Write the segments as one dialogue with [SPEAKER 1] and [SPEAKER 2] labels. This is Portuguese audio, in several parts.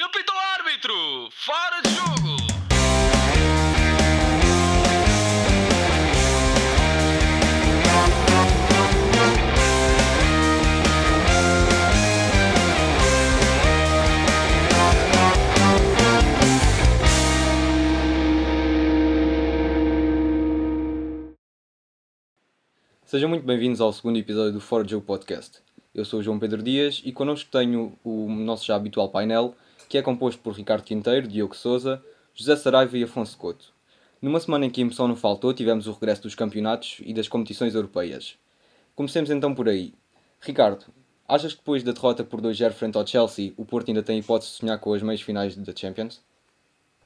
[SPEAKER 1] Ele pita o árbitro! Fora de jogo!
[SPEAKER 2] Sejam muito bem-vindos ao segundo episódio do Fora de Jogo Podcast. Eu sou o João Pedro Dias e connosco tenho o nosso já habitual painel, que é composto por Ricardo Quinteiro, Diogo Souza, José Saraiva e Afonso Couto. Numa semana em que a emoção não faltou, tivemos o regresso dos campeonatos e das competições europeias. Comecemos então por aí. Ricardo, achas que depois da derrota por 2-0 frente ao Chelsea, o Porto ainda tem hipótese de sonhar com as meias finais da Champions?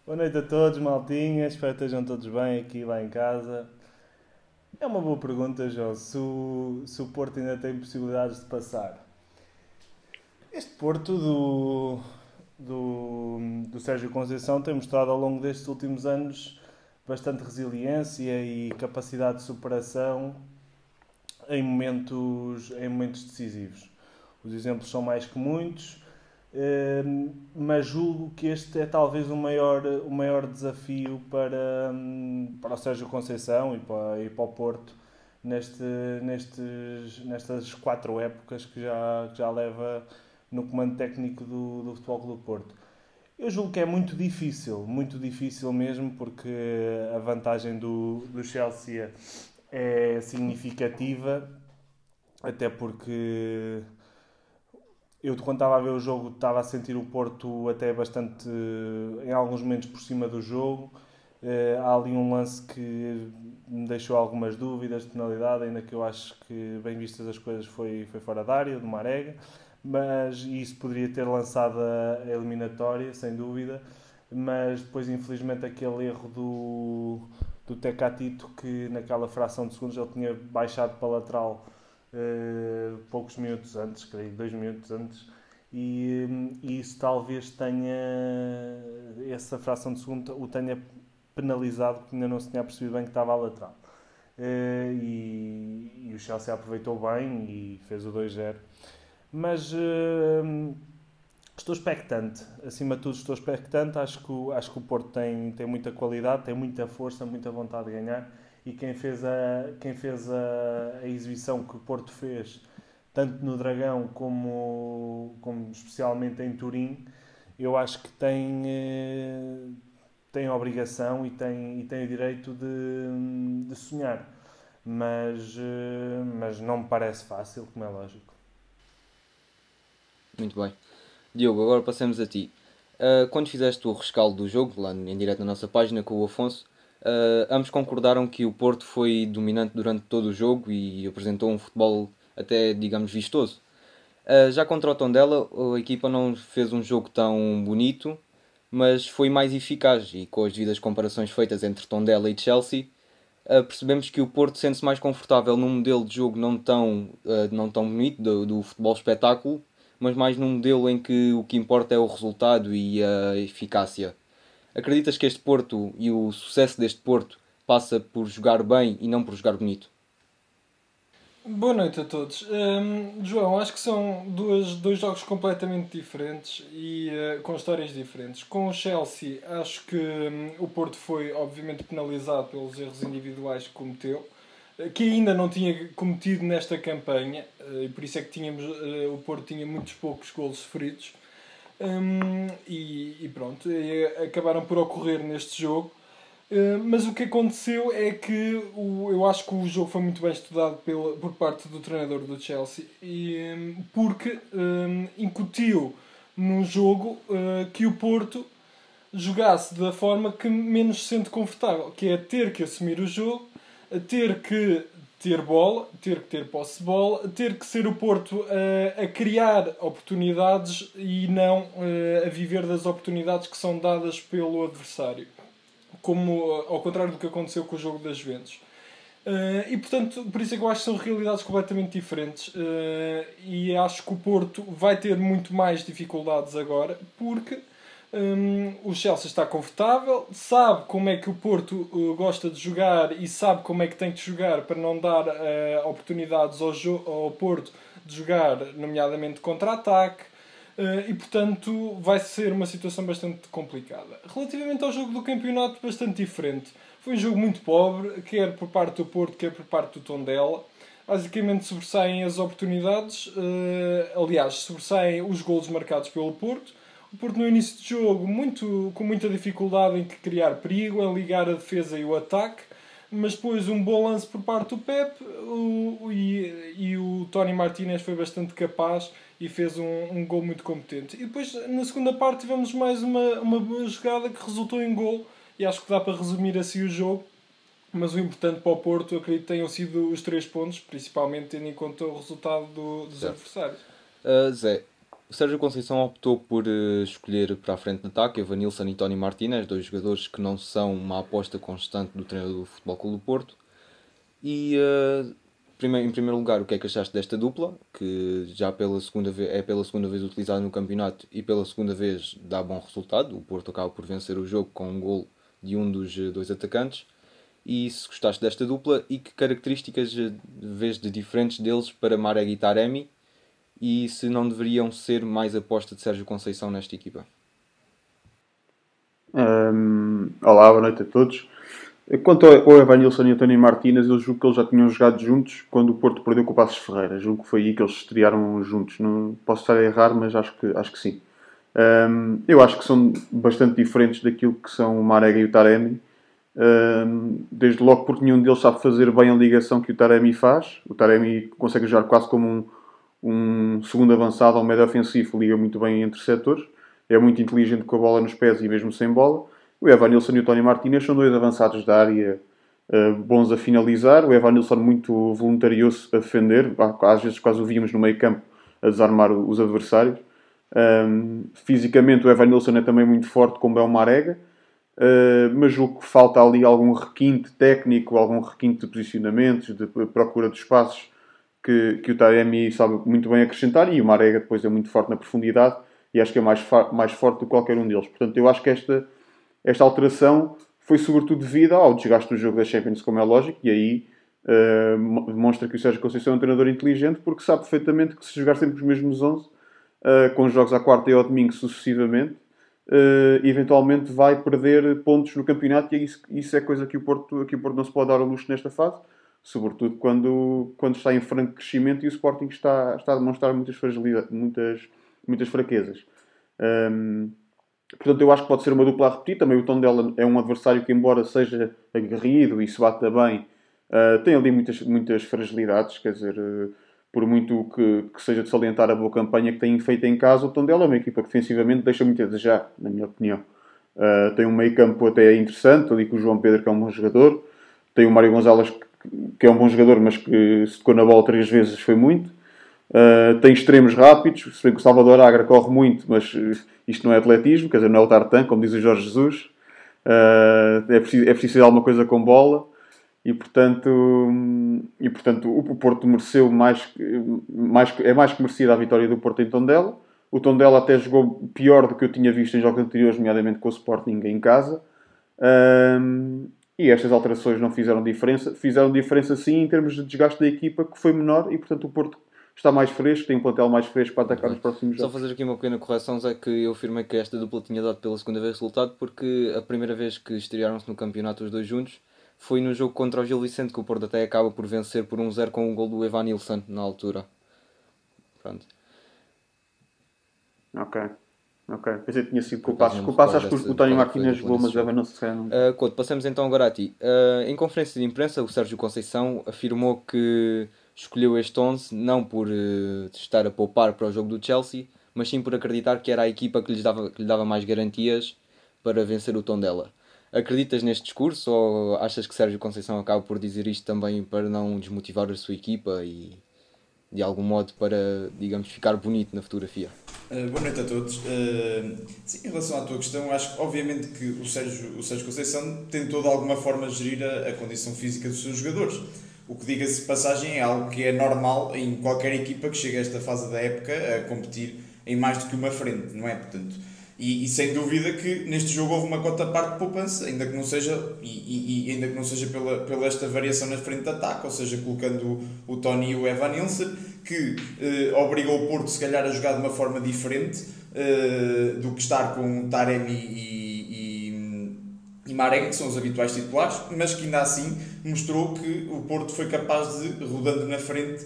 [SPEAKER 3] Boa noite a todos, maltinha. Espero que estejam todos bem aqui lá em casa. É uma boa pergunta, João. Se o, se o Porto ainda tem possibilidades de passar. Este Porto do, do, do Sérgio Conceição tem mostrado ao longo destes últimos anos bastante resiliência e capacidade de superação em momentos, em momentos decisivos. Os exemplos são mais que muitos, eh, mas julgo que este é talvez o maior, o maior desafio para, para o Sérgio Conceição e para, e para o Porto neste, nestes, nestas quatro épocas que já, que já leva no comando técnico do, do Futebol Clube do Porto. Eu julgo que é muito difícil, muito difícil mesmo, porque a vantagem do, do Chelsea é significativa, até porque eu quando estava a ver o jogo estava a sentir o Porto até bastante, em alguns momentos, por cima do jogo. Eh, há ali um lance que me deixou algumas dúvidas de penalidade, ainda que eu acho que, bem vistas as coisas, foi, foi fora da área, do Marega mas isso poderia ter lançado a eliminatória, sem dúvida. Mas depois, infelizmente, aquele erro do, do Tecatito, que naquela fração de segundos ele tinha baixado para a lateral uh, poucos minutos antes, creio, dois minutos antes, e, isso talvez tenha, essa fração de segundo o tenha penalizado, porque ainda não se tinha percebido bem que estava à lateral. Uh, e, e, o Chelsea aproveitou bem e fez o 2-0. Mas uh, estou expectante, acima de tudo estou expectante, acho que, acho que o Porto tem, tem muita qualidade, tem muita força, muita vontade de ganhar e quem fez a, quem fez a, a exibição que o Porto fez, tanto no Dragão como, como especialmente em Turim, eu acho que tem, eh, tem a obrigação e tem, e tem o direito de, de sonhar. Mas, eh, mas não me parece fácil, como é lógico.
[SPEAKER 2] Muito bem. Diogo, agora passamos a ti. Uh, quando fizeste o rescaldo do jogo, lá em direto na nossa página com o Afonso, uh, ambos concordaram que o Porto foi dominante durante todo o jogo e apresentou um futebol até, digamos, vistoso. Uh, já contra o Tondela, a equipa não fez um jogo tão bonito, mas foi mais eficaz e com as devidas comparações feitas entre Tondela e Chelsea, percebemos que o Porto sente-se mais confortável num modelo de jogo não tão, não tão bonito, do, do futebol espetáculo, mas mais num modelo em que o que importa é o resultado e a eficácia. Acreditas que este Porto e o sucesso deste Porto passa por jogar bem e não por jogar bonito?
[SPEAKER 4] Boa noite a todos. Um, João, acho que são duas, dois jogos completamente diferentes e uh, com histórias diferentes. Com o Chelsea, acho que um, o Porto foi obviamente penalizado pelos erros individuais que cometeu que ainda não tinha cometido nesta campanha, eh, e por isso é que tínhamos, eh, o Porto tinha muitos poucos golos sofridos. Um, e, e, pronto, e acabaram por ocorrer neste jogo. Uh, mas o que aconteceu é que o, eu acho que o jogo foi muito bem estudado pela, por parte do treinador do Chelsea, e, um, porque um, incutiu no jogo uh, que o Porto jogasse da forma que menos se sente confortável, que é ter que assumir o jogo ter que ter bola, ter que ter posse de bola, ter que ser o Porto a, a criar oportunidades e não a viver das oportunidades que são dadas pelo adversário. Como ao contrário do que aconteceu com o jogo das Juventus. Uh, e portanto, por isso é que eu acho que são realidades completamente diferentes. Uh, e acho que o Porto vai ter muito mais dificuldades agora, porque um, o Chelsea está confortável, sabe como é que o Porto uh, gosta de jogar e sabe como é que tem que jogar para não dar uh, oportunidades ao, ao, Porto de jogar, nomeadamente contra-ataque. Uh, e portanto vai ser uma situação bastante complicada. Relativamente ao jogo do campeonato, bastante diferente. Foi um jogo muito pobre, quer por parte do Porto, quer por parte do Tondela. Basicamente sobressaem as oportunidades, aliás, sobressaem os golos marcados pelo Porto. Porto no início de jogo muito, com muita dificuldade em criar perigo, em ligar a defesa e o ataque mas depois um bom lance por parte do Pep o, e, e o Tony Martinez foi bastante capaz e fez um, um gol muito competente. E depois na segunda parte tivemos mais uma, uma boa jogada que resultou em gol e acho que dá para resumir assim o jogo. Mas o importante para o Porto, acredito que tenham sido os três pontos, principalmente tendo em conta o resultado do, dos certo. adversários.
[SPEAKER 2] Uh, Zé, o Sérgio Conceição optou por uh, escolher para a frente de ataque Evanilson e Tony Martínez, dois jogadores que não são uma aposta constante do treinador do Futebol Clube do Porto. E uh, em primeiro lugar, o que é que achaste desta dupla, que já pela segunda vez, é pela segunda vez utilizada no campeonato e pela segunda vez dá bom resultado. O Porto acaba por vencer o jogo com um gol de um dos eh, dois atacantes. E se gostaste desta dupla e que características vês de diferentes deles para Marek e Taremi e se não deveriam ser mais aposta de Sérgio Conceição nesta equipa?
[SPEAKER 5] Um, olá, boa noite a todos. Quanto ao Evanilson e António Martínez, eu julgo que eles já tinham jogado juntos quando o Porto perdeu com o Passos Ferreira. Julgo que foi aí que eles estrearam juntos. Não posso estar a errar, mas acho que, acho que sim. Um, eu acho que são bastante diferentes daquilo que são o Marega e o Taremi. Um, desde logo porque nenhum deles sabe fazer bem a ligação que o Taremi faz. O Taremi consegue jogar quase como um, um segundo avançado ao médio ofensivo, liga muito bem entre setores. É muito inteligente com a bola nos pés e mesmo sem bola. O Evanilson e o Tony Martínez são dois avançados da área uh, bons a finalizar. O Evanilson muito voluntarioso a defender, às vezes quase o víamos no meio campo a desarmar os adversários. Um, fisicamente o Evanilson é também muito forte como é o Marega, uh, mas julgo que falta ali algum requinte técnico, algum requinte de posicionamentos, de procura de espaços que, que o Taremi sabe muito bem acrescentar e o Marega depois é muito forte na profundidade e acho que é mais, mais forte do que qualquer um deles. Portanto, eu acho que esta esta alteração foi sobretudo devido ao desgaste do jogo da Champions, como é lógico, e aí uh, demonstra que o Sérgio Conceição é um treinador inteligente porque sabe perfeitamente que se jogar sempre os mesmos 11, uh, eh, com jogos à quarta e ao domingo sucessivamente, uh, eventualmente vai perder pontos no campeonato e isso, isso é coisa que o, Porto, que o Porto não se pode dar ao luxo nesta fase, sobretudo quando, quando está em franco crescimento e o Sporting está, está a demonstrar muitas, muitas, muitas fraquezas. Um, Portanto, eu acho que pode ser uma dupla a repetir. Também o tom dela é um adversário que, embora seja aguerrido e se bata bem, uh, tem ali muitas, muitas fragilidades. Quer dizer, uh, por muito que, que, seja de salientar a boa campanha que tem feito em casa, o tom dela é uma equipa que defensivamente deixa muito a desejar, na minha opinião. Uh, tem um meio campo até interessante, ali com o João Pedro, que é um bom jogador. Tem o Mário Gonzalez, que é um bom jogador, mas que se tocou na bola três vezes foi muito. Uh, tem extremos rápidos, se bem que o Salvador Agra corre muito, mas isto não é atletismo, quer dizer, não é o tartan, como diz o Jorge Jesus. Uh, é, preciso, é preciso alguma coisa com bola e portanto, e, portanto o Porto mereceu mais, mais é mais que merecida a vitória do Porto em Tondela. O Tondela até jogou pior do que eu tinha visto em jogos anteriores, nomeadamente com o Sporting em casa. Um, e estas alterações não fizeram diferença. Fizeram diferença sim em termos de desgaste da equipa, que foi menor, e portanto o Porto está mais fresco, tem um plantel mais fresco para atacar nos próximos
[SPEAKER 2] jogos. Só fazer aqui uma pequena correção, é que eu afirmei que esta dupla tinha dado pela segunda vez resultado, porque a primeira vez que estrearam-se no campeonato os dois juntos foi no jogo contra o Gil Vicente, que o Porto até acaba por vencer por 1-0 com o gol do Evan Nilsson na altura. Pronto.
[SPEAKER 5] Ok. Ok, pensei que tinha sido com o Passos. Com o Passos acho que o Tony Martínez jogou, mas Evan não se não.
[SPEAKER 2] Uh, Couto, passamos então agora a ti. Uh, em conferência de imprensa, o Sérgio Conceição afirmou que escolheu este 11 não por uh, estar a poupar para o jogo do Chelsea, mas sim por acreditar que era a equipa que, lhes dava, que lhe dava mais garantias para vencer o tom dela. Acreditas neste discurso ou achas que Sérgio Conceição acaba por dizer isto também para não desmotivar a sua equipa e de algum modo para, digamos, ficar bonito na fotografia?
[SPEAKER 6] Uh, boa noite a todos. Uh, sim, em relação à tua questão, acho que obviamente que o Sérgio, o Sérgio Conceição tentou de alguma forma gerir a, a condição física dos seus jogadores o que diga-se de passagem é algo que é normal em qualquer equipa que chegue a esta fase da época a competir em mais do que uma frente, não é? Portanto, E, e, sem dúvida que neste jogo houve uma cota parte de poupança, ainda que não seja, e, e, e, ainda que não seja pela, pela esta variação na frente de ataque, ou seja, colocando o, Tony e o Evan Nilsson, que eh, obrigou o Porto se calhar a jogar de uma forma diferente eh, do que estar com Taremi e, e, e Marek, que são os habituais titulares, mas que ainda assim mostrou que o Porto foi capaz de, rodando na frente,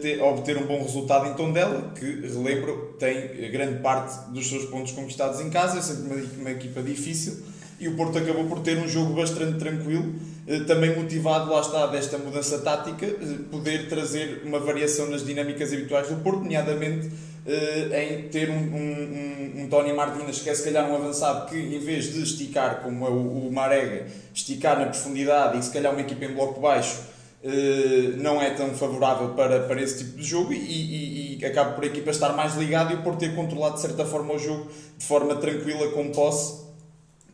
[SPEAKER 6] ter, obter um bom resultado em Tondela, que, relembro, tem grande parte dos seus pontos conquistados em casa, é sempre uma, uma equipa difícil, e o Porto acabou por ter um jogo bastante tranquilo, eh, também motivado, lá está, desta mudança tática, eh, poder trazer uma variação nas dinâmicas habituais do Porto, nomeadamente em ter um, um, um, Tony Martínez que é se calhar um avançado que em vez de esticar como é o, o Marega, esticar na profundidade e se calhar uma equipa em bloco baixo eh, não é tão favorável para, para esse tipo de jogo e, e, e acaba por a equipa estar mais ligada e por ter controlado de certa forma o jogo de forma tranquila com posse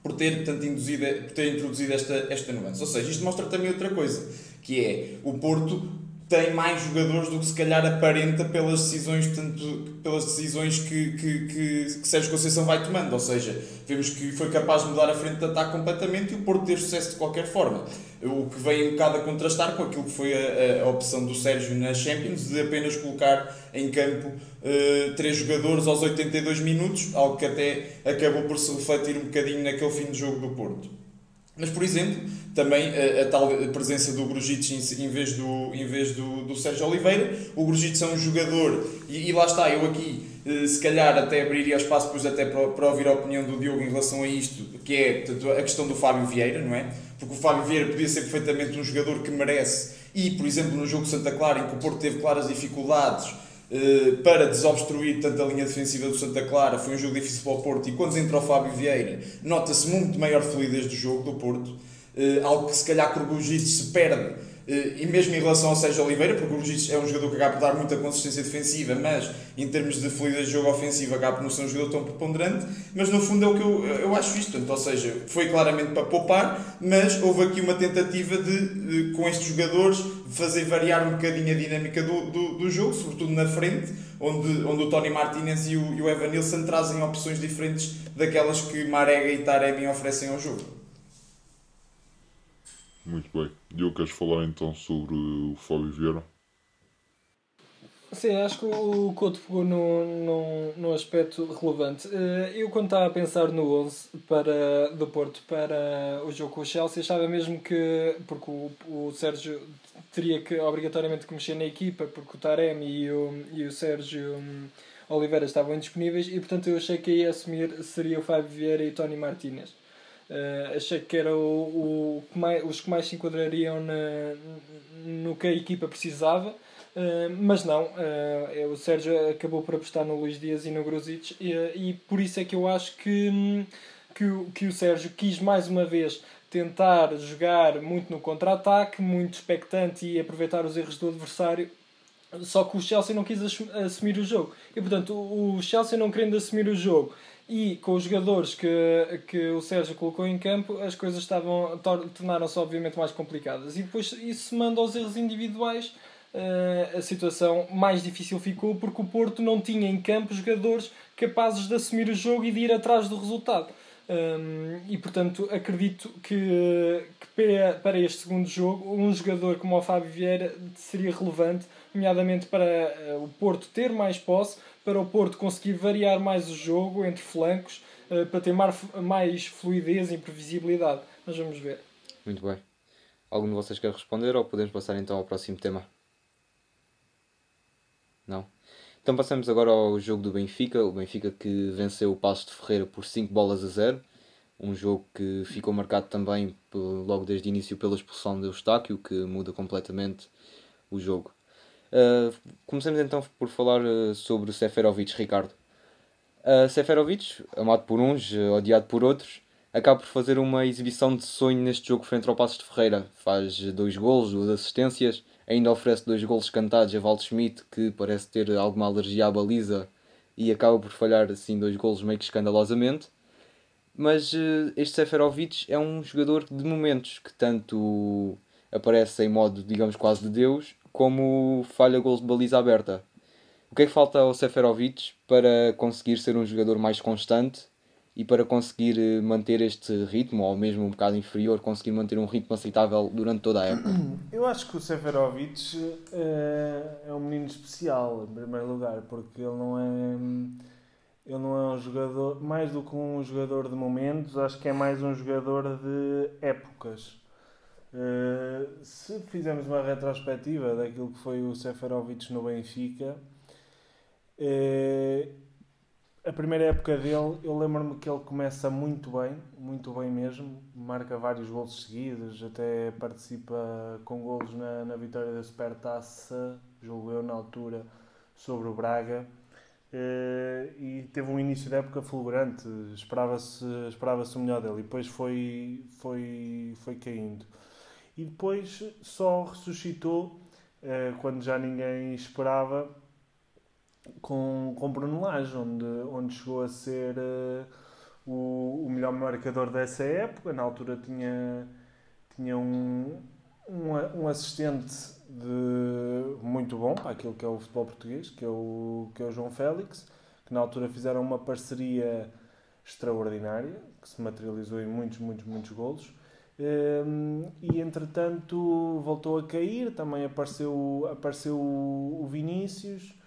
[SPEAKER 6] por ter, portanto, induzido, por ter introduzido esta, esta nuance. Ou seja, isto mostra também outra coisa, que é o Porto tem mais jogadores do que se calhar aparenta pelas decisões, portanto, pelas decisões que, que, que, que Sérgio Conceição vai tomando. Ou seja, vemos que foi capaz de mudar a frente de ataque completamente e o Porto ter sucesso de qualquer forma. O que vem um bocado a contrastar com aquilo que foi a, a opção do Sérgio na Champions de apenas colocar em campo uh, três jogadores aos 82 minutos, algo que até acabou por se refletir um bocadinho naquele fim de jogo do Porto. Mas, por exemplo, também a, a tal presença do Grujic em, em, vez, do, em vez do, do Sérgio Oliveira. O Grujic é um jogador, e, e, lá está, eu aqui eh, se calhar até abriria espaço depois até para, para ouvir a opinião do Diogo em relação a isto, que é portanto, a questão do Fábio Vieira, não é? Porque o Fábio Vieira podia ser perfeitamente um jogador que merece, e por exemplo no jogo Santa Clara, em que o Porto teve claras dificuldades eh, para desobstruir tanto a linha defensiva do Santa Clara. Foi um jogo difícil para o Porto e quando entra o Fábio Vieira, nota-se muito maior fluidez do jogo do Porto. Eh, algo que se calhar o se perde eh, e mesmo em relação ao Sérgio Oliveira, porque o Luís é um jogador que acaba por dar muita consistência defensiva, mas em termos de fluidez de jogo ofensivo acaba por não ser um jogador tão preponderante, mas no fundo é o que eu, eu acho isto, ou seja, foi claramente para poupar, mas houve aqui uma tentativa de, de com estes jogadores, fazer variar um bocadinho a dinâmica do, do, do, jogo, sobretudo na frente, onde, onde o Tony Martinez e o, e o Evan Nilsson trazem opções diferentes daquelas que Marega e Taremi oferecem ao jogo.
[SPEAKER 7] Muito bem. Diogo, queres falar então sobre o Fábio Vieira?
[SPEAKER 4] Sim, acho que o Couto pegou num, num, num aspecto relevante. Eh, eu, quando estava a pensar no 11 para, do Porto para o jogo com o Chelsea, achava mesmo que, porque o, o Sérgio teria que obrigatoriamente que mexer na equipa, porque o Taremi e o, e o Sérgio hum, Oliveira estavam indisponíveis, e portanto eu achei que ia assumir seria o Fábio Vieira e o Tony Martínez. Uh, achei que era o, o que mais, os que mais se enquadrariam na, no que a equipa precisava, uh, mas não, uh, o Sérgio acabou por apostar no Luís Dias e no Gruzic, e, e por isso é que eu acho que, que, o, que o Sérgio quis mais uma vez tentar jogar muito no contra-ataque, muito expectante e aproveitar os erros do adversário. Só que o Chelsea não quis assumir o jogo. E portanto, o Chelsea não querendo assumir o jogo e com os jogadores que, que o Sérgio colocou em campo, as coisas estavam tornaram-se obviamente mais complicadas. E depois isso manda aos erros individuais. Uh, a situação mais difícil ficou porque o Porto não tinha em campo jogadores capazes de assumir o jogo e de ir atrás do resultado. Um, e portanto acredito que, que para este segundo jogo um jogador como o Fábio Vieira seria relevante, nomeadamente para uh, o Porto ter mais posse, para o Porto conseguir variar mais o jogo entre flancos, uh, para ter mais fluidez e previsibilidade. Mas vamos ver.
[SPEAKER 2] Muito bem. Algum de vocês quer responder ou podemos passar então ao próximo tema? Não? Então passamos agora ao jogo do Benfica. O Benfica que venceu o Passo de Ferreira por 5 bolas a 0. Um jogo que ficou marcado também logo desde o início pela expulsão de Eustáquio, que muda completamente o jogo. Uh, comecemos então por falar uh, sobre Seferovic, Ricardo. Uh, Seferovic, amado por uns, odiado por outros, acaba por fazer uma exibição de sonho neste jogo frente ao Passos de Ferreira. Faz dois golos, duas assistências, ainda oferece dois golos cantados a Valdo Schmidt, que parece ter alguma alergia à baliza e acaba por falhar assim dois golos meio que escandalosamente. Mas uh, este Seferovic é um jogador de momentos que tanto aparece em modo, digamos, quase de Deus, como falha gols de baliza aberta. O que é que falta ao Seferovic para conseguir ser um jogador mais constante e para conseguir eh, manter este ritmo, ou mesmo um bocado inferior, conseguir manter um ritmo aceitável durante toda a época?
[SPEAKER 3] Eu acho que o Seferovic é, é um menino especial, em primeiro lugar, porque ele não é. Ele não é um jogador, mais do que um jogador de momentos, acho que é mais um jogador de épocas. Uh, se fizermos uma retrospectiva daquilo que foi o Seferovic no Benfica, a primeira época dele, eu lembro-me que ele começa muito bem, muito bem mesmo, marca vários golos seguidos, até participa com golos na, na vitória da Supertaça, julgo eu na altura, sobre o Braga. Uh, e teve um início de época fulgurante, esperava-se esperava o melhor dele, e depois foi, foi, foi caindo. E depois só ressuscitou uh, quando já ninguém esperava com, com Bruno Lage, onde, onde chegou a ser uh, o, o melhor marcador dessa época. Na altura tinha, tinha um, um, um assistente de muito bom para aquilo que é o futebol português, que é o, que é o João Félix, que na altura fizeram uma parceria extraordinária, que se materializou em muitos, muitos, muitos golos. Um, e entretanto voltou a cair, também apareceu, apareceu o Vinícius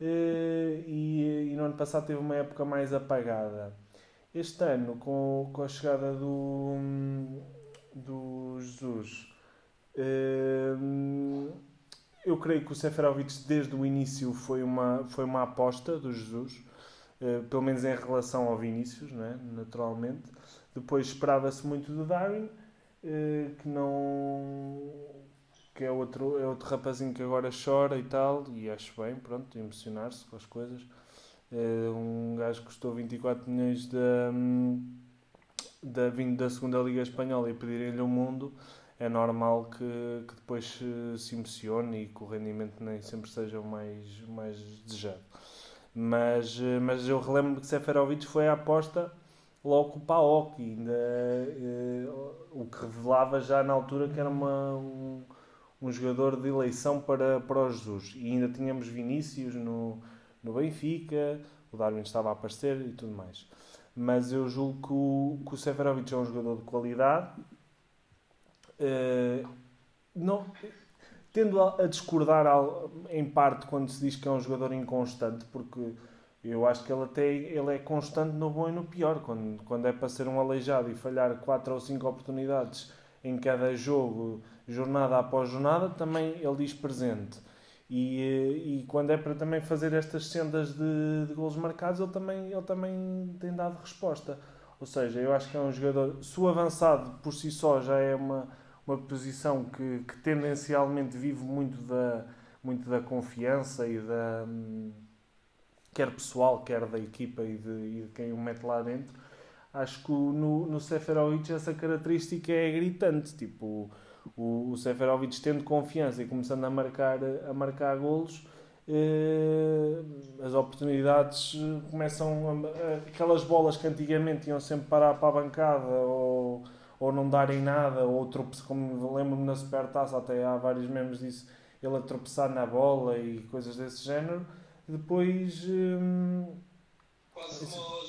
[SPEAKER 3] e, e, no ano passado teve uma época mais apagada. Este ano, com, com a chegada do, do Jesus, eu creio que o Seferovic desde o início foi uma, foi uma aposta do Jesus, uh, pelo menos em relação ao Vinícius, né? naturalmente. Depois esperava-se muito do Darwin, que não que é outro, é outro rapazinho que agora chora e tal, e acho bem, pronto, emocionar-se com as coisas. Uh, um gajo que custou 24 milhões da, da, vindo da segunda Liga Espanhola e pedirem-lhe o mundo é normal que, que depois se, se emocione e que o rendimento nem sempre seja o mais, mais desejado. Mas, mas eu relembro que Seferovic foi a aposta logo com o Paok, ainda eh, o que revelava já na altura que era uma, um, um jogador de eleição para, para o Jesus. E ainda tínhamos Vinícius no, no Benfica, o Darwin estava a aparecer e tudo mais. Mas eu julgo que o, que o Seferovic é um jogador de qualidade Uh, não, tendo a, a, discordar em parte quando se diz que é um jogador inconstante, porque eu acho que ele até ele é constante no bom e no pior. Quando, quando é para ser um aleijado e falhar 4 ou 5 oportunidades em cada jogo, jornada após jornada, também ele diz presente. E, eh, e quando é para também fazer estas sendas de, de golos marcados, ele também, ele também tem dado resposta. Ou seja, eu acho que é um jogador. Se o avançado por si só já é uma uma posição que, que tendencialmente vive muito da, muito da confiança e da quer pessoal, quer da equipa e de, e de quem o mete lá dentro. Acho que no, no Seferovic essa característica é gritante. Tipo, o, o Seferovic tendo confiança e começando a marcar, a marcar golos, eh, as oportunidades começam a, aquelas bolas que antigamente iam sempre parar para a bancada ou ou não darem nada, ou tropeçar, como lembro-me na Supertaça, até há vários memes disso, ele a tropeçar na bola e coisas desse género. Depois. Hum,
[SPEAKER 4] Quase como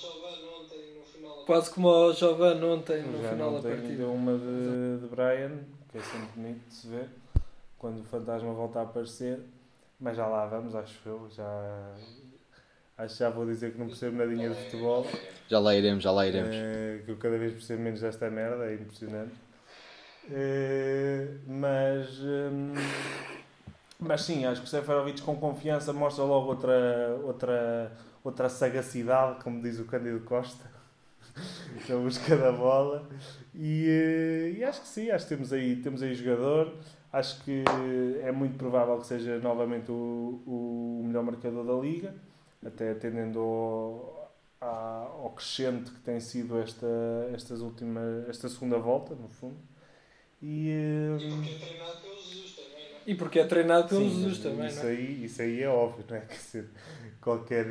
[SPEAKER 4] Quase como o Giovanni ontem no final da partida.
[SPEAKER 3] Deu uma de, de Brian, que é sempre bonito de se ver, quando o fantasma volta a aparecer. Mas já lá vamos, acho eu. Já, Acho que já vou dizer que não percebo nadinha de futebol.
[SPEAKER 2] Já lá iremos, já lá iremos.
[SPEAKER 3] Uh, que eu cada vez percebo menos desta merda, é impressionante. Uh, mas, um, mas sim, acho que o Seferovic com confiança mostra logo outra, outra, outra sagacidade, como diz o Cândido Costa, na busca da bola. E, uh, e, acho que sim, acho que temos aí, temos aí jogador. Acho que é muito provável que seja novamente o, o melhor marcador da liga até atendendo ao, ao crescente que tem sido esta, estas últimas, esta segunda volta, no fundo.
[SPEAKER 4] E, um... e porque é treinado pelo Sim, Jesus também.
[SPEAKER 3] Isso, não é? aí, isso aí é óbvio, não é? Que ser qualquer.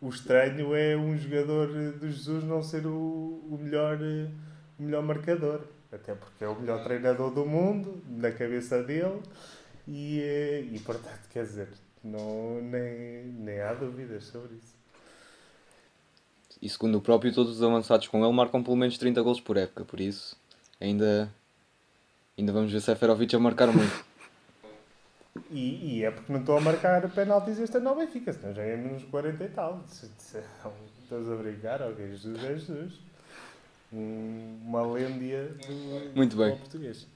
[SPEAKER 3] O estranho é um jogador do Jesus não ser o, o, melhor, o melhor marcador. Até porque é o melhor treinador do mundo, na cabeça dele. E, e portanto, quer dizer, não, nem, nem há dúvidas sobre isso.
[SPEAKER 2] E segundo o próprio, todos os avançados com ele marcam pelo menos 30 gols por época, por isso ainda, ainda vamos ver Seferovic a marcar muito.
[SPEAKER 3] E, e é porque não estou a marcar penaltis este ano ao Benfica, senão já é menos 40 e tal. Estás a brincar? Ok, Jesus é Jesus. Um- Uma lêndia do
[SPEAKER 2] Muito bem.
[SPEAKER 3] português.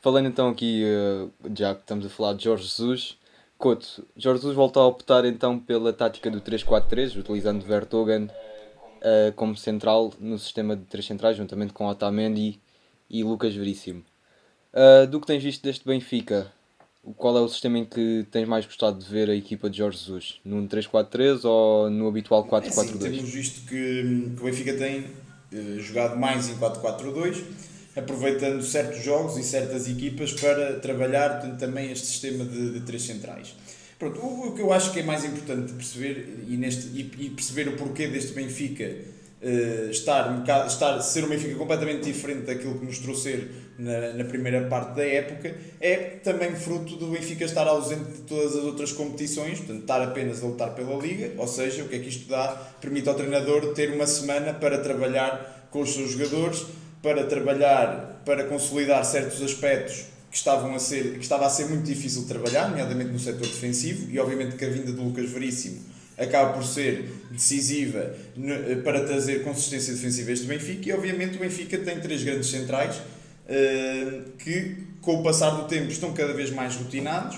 [SPEAKER 2] Falando então aqui, eh, já que estamos a falar de Jorge Jesus, Couto, Jorge Jesus volta a optar então pela tática do 3-4-3, utilizando Vertogen eh, como central no sistema de três centrais, juntamente com Otamendi e Lucas Veríssimo. Eh, do que tens visto deste Benfica, qual é o sistema em que tens mais gostado de ver a equipa de Jorge Jesus? Num 3-4-3 ou no habitual
[SPEAKER 6] É assim,
[SPEAKER 2] 4-4-2?
[SPEAKER 6] temos visto que, que o Benfica tem eh, jogado mais em 4-4-2, aproveitando certos jogos e certas equipas para trabalhar portanto, também este sistema de, de três centrais. Pronto, o, o que eu acho que é mais importante perceber e, neste, e, e perceber o porquê deste Benfica eh, estar, um estar, ser um Benfica completamente diferente daquilo que mostrou ser na, na primeira parte da época, é também fruto do Benfica estar ausente de todas as outras competições, portanto, estar apenas a lutar pela Liga, ou seja, o que é que isto dá? Permite ao treinador ter uma semana para trabalhar com os seus jogadores, para trabalhar, para consolidar certos aspectos que, estavam a ser, que estava a ser muito difícil de trabalhar, nomeadamente no setor defensivo, e obviamente que a vinda de Lucas Veríssimo acaba por ser decisiva no- para trazer consistência defensiva a este Benfica, e obviamente o Benfica tem três grandes centrais eh, que, com o passar do tempo, estão cada vez mais rotinados,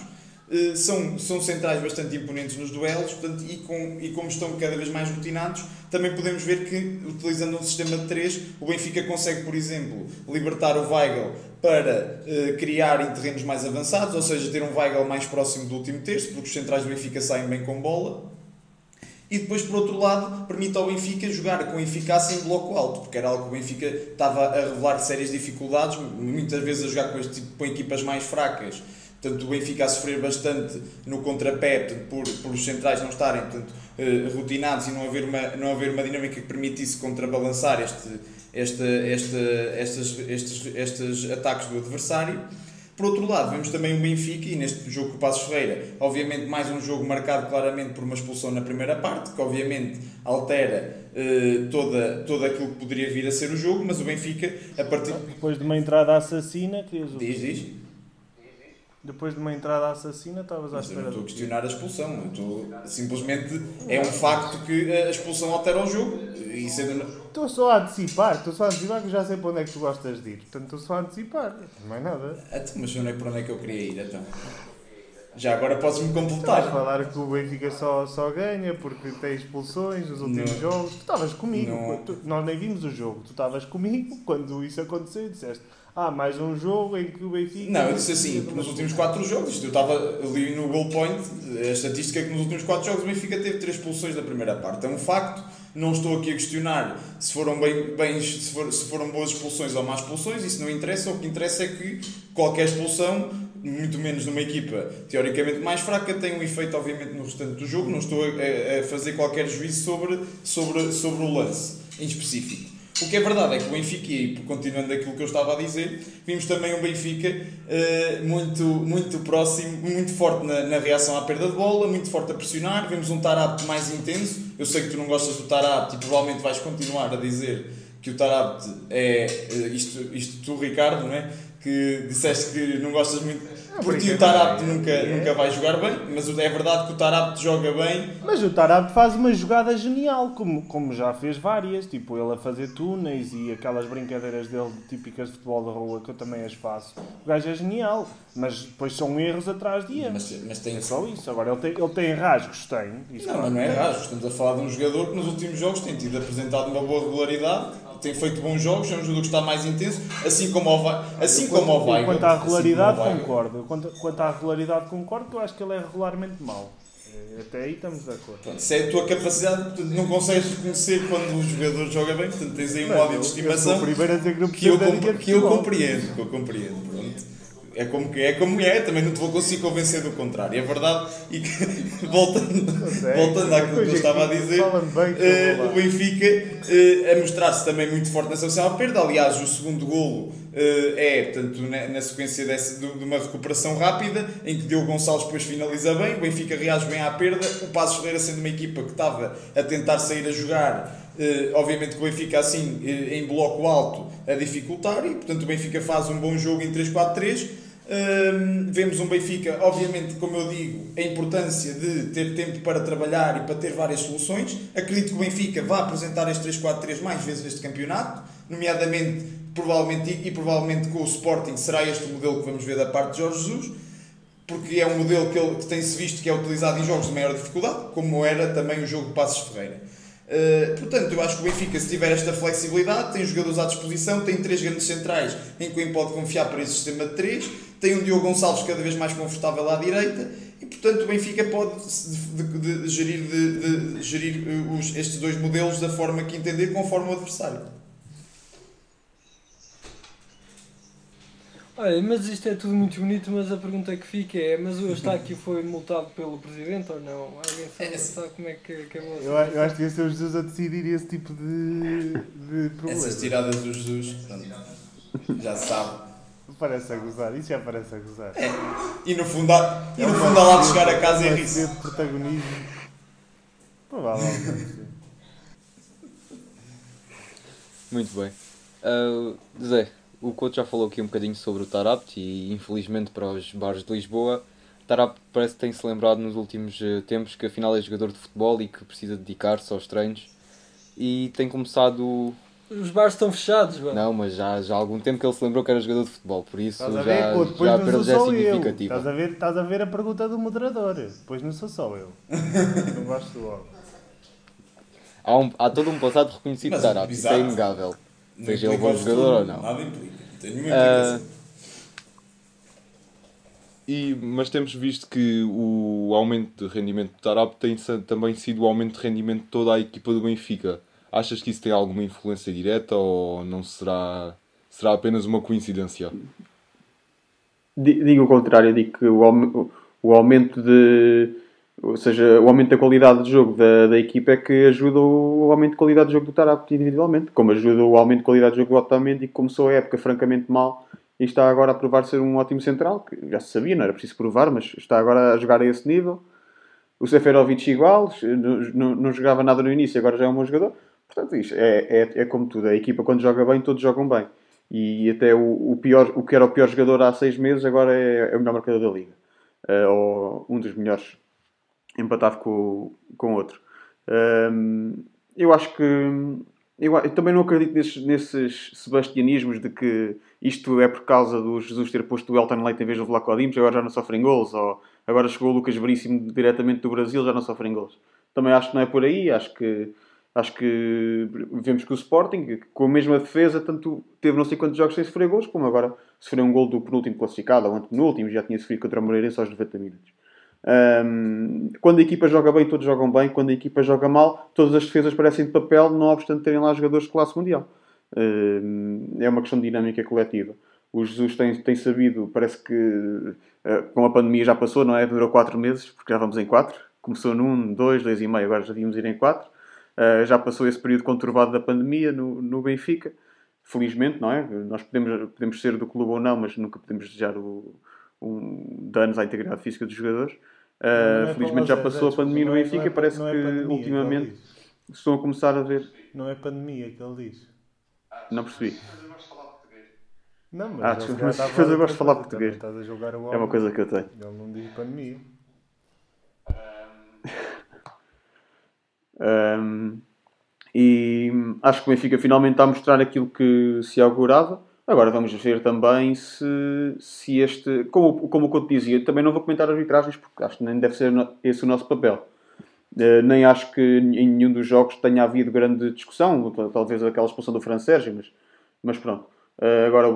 [SPEAKER 6] eh, são, são centrais bastante imponentes nos duelos portanto, e, com, e como estão cada vez mais rotinados, também podemos ver que, utilizando um sistema de 3, o Benfica consegue, por exemplo, libertar o Weigl para eh, criar em terrenos mais avançados, ou seja, ter um Weigl mais próximo do último terço, porque os centrais do Benfica saem bem com bola. E depois, por outro lado, permite ao Benfica jogar com eficácia em bloco alto, porque era algo que o Benfica estava a revelar sérias dificuldades, muitas vezes a jogar com, este tipo, com equipas mais fracas. Portanto, o Benfica a sofrer bastante no contrapé, portanto, por, por os centrais não estarem portanto, eh, rotinados e não haver, uma, não haver uma dinâmica que permitisse contrabalançar este, este, este, estes, estes, estes ataques do adversário. Por outro lado, vemos também o Benfica, e neste jogo com o Passos Ferreira, obviamente mais um jogo marcado claramente por uma expulsão na primeira parte, que obviamente altera eh, toda, todo aquilo que poderia vir a ser o jogo, mas o Benfica, a partir...
[SPEAKER 3] Depois de uma entrada assassina, o quê?
[SPEAKER 6] Diz, diz.
[SPEAKER 3] Depois de uma entrada assassina, estavas à
[SPEAKER 6] Mas eu não
[SPEAKER 3] espera
[SPEAKER 6] estou a questionar a expulsão, eu estou, simplesmente é um facto que a expulsão altera o jogo, e sendo...
[SPEAKER 3] Estou só a antecipar, estou só a antecipar que já sei para onde é que tu gostas de ir. Portanto, estou só a antecipar. Não é nada.
[SPEAKER 6] Então, mas eu não é por onde é que eu queria ir, então. Já agora podes-me
[SPEAKER 3] Estás a
[SPEAKER 6] completar.
[SPEAKER 3] falar que o Benfica só, só ganha porque tem expulsões nos últimos
[SPEAKER 6] Não.
[SPEAKER 3] jogos. Tu estavas comigo. Tu- nós nem vimos o jogo. Tu estavas comigo quando isso aconteceu e disseste ah, mais um jogo em que o Benfica...
[SPEAKER 6] Não, eu disse assim, nos últimos 4 jogos, isto eu estava ali no goal point, a estatística é que nos últimos 4 jogos o Benfica teve 3 expulsões da primeira parte. É um facto, não estou aqui a questionar se foram, bem, bem, se, for- se foram boas expulsões ou más expulsões, isso não interessa, o que interessa é que qualquer expulsão, muito menos numa equipa teoricamente mais fraca, tem um efeito obviamente no restante do jogo, não estou a, a- fazer qualquer juízo sobre, sobre, sobre o lance em específico. O que é verdade é que o Benfica, e continuando aquilo que eu estava a dizer, vimos também um Benfica eh, muito, muito próximo, muito forte na, na reação à perda de bola, muito forte a pressionar. Vimos um Tarabt mais intenso. Eu sei que tu não gostas do Tarabt e provavelmente vais continuar a dizer que o Tarabt é eh, isto, isto tu, Ricardo, não é? Que disseste que não gostas muito. Por ti o Tarabt nunca,
[SPEAKER 3] É.
[SPEAKER 6] nunca vai jogar bem, mas é verdade que o Tarabt joga bem
[SPEAKER 3] Mas o Tarab faz uma jogada genial, como, como já fez várias, tipo ele a fazer túneis e aquelas brincadeiras dele típicas de futebol da rua que eu também as faço. O gajo é genial, mas depois são erros atrás de erros.
[SPEAKER 6] mas, mas tem
[SPEAKER 3] É só isso. Agora ele tem, ele tem rasgos, tem. Isso
[SPEAKER 6] Não,
[SPEAKER 3] claro
[SPEAKER 6] mas não é
[SPEAKER 3] que tem.
[SPEAKER 6] rasgo. Estamos a falar de um jogador que nos últimos jogos tem tido apresentado uma boa regularidade, tem feito bons jogos, é um jogador que está mais intenso, assim como o vai, assim como o vai.
[SPEAKER 3] Quanto à regularidade, concordo. Quanto, quanto à regularidade, concordo, eu acho que ele é regularmente mau. Eh, Até aí estamos de acordo.
[SPEAKER 6] Se é a tua capacidade, portanto, não consegues reconhecer quando o jogador joga bem, portanto tens aí um ódio de
[SPEAKER 3] eu- eu
[SPEAKER 6] estimação
[SPEAKER 3] a dizer que
[SPEAKER 6] eu, que eu compreendo, que eu compreendo, pronto. É como que é, como é, também não te vou conseguir convencer do contrário. É verdade, e que, voltando, voltando àquilo que eu
[SPEAKER 3] é,
[SPEAKER 6] estava a dizer,
[SPEAKER 3] lá.
[SPEAKER 6] o Benfica eh, a mostrar-se também muito forte nessa opção à perda. Aliás, o segundo golo eh, é, portanto, na, na sequência dessa, de, de uma recuperação rápida, em que Diogo Gonçalves depois finaliza bem, o Benfica reage bem à perda, o Passos Ferreira sendo uma equipa que estava a tentar sair a jogar, eh, obviamente que o Benfica assim, eh, em bloco alto, a dificultar, e portanto o Benfica faz um bom jogo em 3-4-3, Hum, vemos um Benfica, obviamente, como eu digo, a importância de ter tempo para trabalhar e para ter várias soluções. Acredito que o Benfica vai apresentar este 3-4-3 mais vezes neste campeonato, nomeadamente, provavelmente, e, e provavelmente com o Sporting, será este o modelo que vamos ver da parte de Jorge Jesus, porque é um modelo que, ele, que tem-se visto que é utilizado em jogos de maior dificuldade, como era também o jogo de Passos Ferreira. Uh, portanto, eu acho que o Benfica, se tiver esta flexibilidade, tem jogadores à disposição, tem três grandes centrais em quem pode confiar para esse sistema de três, tem um Diogo Gonçalves cada vez mais confortável à direita e, portanto, o Benfica pode de, de, de gerir, de, de gerir uh, os, estes dois modelos da forma que entender, conforme o adversário.
[SPEAKER 4] Olha, mas isto é tudo muito bonito, mas a pergunta que fica é, mas o Eustáquio foi multado pelo Presidente ou não? Alguém sabe, sabe como é que acabou
[SPEAKER 3] Eu, a- eu acho que esse é o Jesus a decidir esse tipo de, de problema.
[SPEAKER 6] Essas tiradas do Jesus, pronto, já se sabe.
[SPEAKER 3] Parece a gozar, isso já parece a gozar.
[SPEAKER 6] É. E no fundo, há, e no fundo há lá de chegar a casa e
[SPEAKER 3] é
[SPEAKER 6] rir-se.
[SPEAKER 3] de protagonismo. Provavelmente.
[SPEAKER 2] Muito bem. Ah, Zé, o Couto já falou aqui um bocadinho sobre o Tarapt e infelizmente para os bares de Lisboa, Tarapt parece que tem-se lembrado nos últimos eh, tempos que afinal é jogador de futebol e que precisa dedicar-se aos treinos e tem começado.
[SPEAKER 4] Os bares estão fechados, mano.
[SPEAKER 2] Não, mas já, já há algum tempo que ele se lembrou que era jogador de futebol, por isso já,
[SPEAKER 3] ver? Pô, depois
[SPEAKER 2] já a
[SPEAKER 3] não sou
[SPEAKER 2] já é significativa.
[SPEAKER 3] Estás a, ver, estás a ver a pergunta do moderador. Depois não sou só eu. não gosto do homem.
[SPEAKER 2] Há, um- há todo um passado reconhecido de
[SPEAKER 6] Mas,
[SPEAKER 2] Tarapt, isso é inegável. Seja ele bom jogador ou não.
[SPEAKER 6] Nada implica. Não tem nenhuma
[SPEAKER 2] Ah.
[SPEAKER 7] E, mas temos visto que o aumento de rendimento do Tarap tem também sido o aumento de rendimento de toda a equipa do Benfica. Achas que isso tem alguma influência direta ou não será, será apenas uma coincidência?
[SPEAKER 5] Di- Digo o contrário, digo que o, o- aumento de. Ou seja, o aumento da qualidade de jogo da, da equipa é que ajuda o, aumento de qualidade de jogo do Tarapto individualmente, como ajuda o aumento de qualidade de jogo do Otamendi, que começou a época francamente mal e está agora a provar ser um ótimo central, que já se sabia, não era preciso provar, mas está agora a jogar a esse nível. O Seferovic igual, não, não- não jogava nada no início, agora já é um bom jogador. Portanto, isto é, é, é como tudo, a equipa quando joga bem, todos jogam bem. E até o, o, pior, o que era o pior jogador há seis meses, agora é, é o melhor marcador da liga. Eh, ou um dos melhores, empatado com, com outro. Ahm, eu acho que. Eu, eu também não acredito nesses, nesses sebastianismos de que isto é por causa do Jesus ter posto o Elton Leite em vez do Vlaco Dimos, agora já não sofrem gols, ou agora chegou o Lucas Veríssimo diretamente do Brasil, já não sofrem gols. Também acho que não é por aí, acho que acho que vemos que o Sporting, com a mesma defesa, tanto teve não sei quantos jogos sem sofrer gols, como agora sofreu um gol do penúltimo classificado, ou antepenúltimo, já tinha sofrido contra o Moreirense aos 90 minutos. Ahm, quando a equipa joga bem, todos jogam bem. Quando a equipa joga mal, todas as defesas parecem de papel, não obstante terem lá jogadores de classe mundial. Ahm, é uma questão de dinâmica coletiva. O Jesus tem, tem sabido, parece que eh, com a pandemia já passou, não é? Durou 4 meses, porque já vamos em 4. Começou num, 2, 2 e meio, agora já devíamos ir em 4. Já passou esse período conturbado da pandemia no, no Benfica. Felizmente, não é? Nós podemos, podemos ser do clube ou não, mas nunca podemos desejar o, um, danos à integridade física dos jogadores. Uh,
[SPEAKER 3] é
[SPEAKER 5] felizmente já passou a pandemia no
[SPEAKER 3] é-
[SPEAKER 5] Benfica
[SPEAKER 3] é-
[SPEAKER 5] e parece
[SPEAKER 3] é
[SPEAKER 5] que
[SPEAKER 3] pandemia que
[SPEAKER 5] ultimamente
[SPEAKER 3] diz.
[SPEAKER 5] estão a começar a ver.
[SPEAKER 3] Não é pandemia que ele diz.
[SPEAKER 5] Não percebi.
[SPEAKER 3] Não, mas
[SPEAKER 5] Ah, desculpa, mas eu gosto de falar português.
[SPEAKER 3] também Estás a jogar o
[SPEAKER 5] É uma coisa que eu tenho.
[SPEAKER 3] Ele não diz pandemia.
[SPEAKER 5] Um, e acho que o Benfica finalmente está a mostrar aquilo que se augurava. Agora vamos ver também se, se este. Como, como o Couto dizia, também não vou comentar arbitragens porque acho que nem deve ser esse o nosso papel. Eh, nem acho que em nenhum dos jogos tenha havido grande discussão, tal- talvez aquela expulsão do Fran Sérgio, mas, mas pronto. Eh, agora,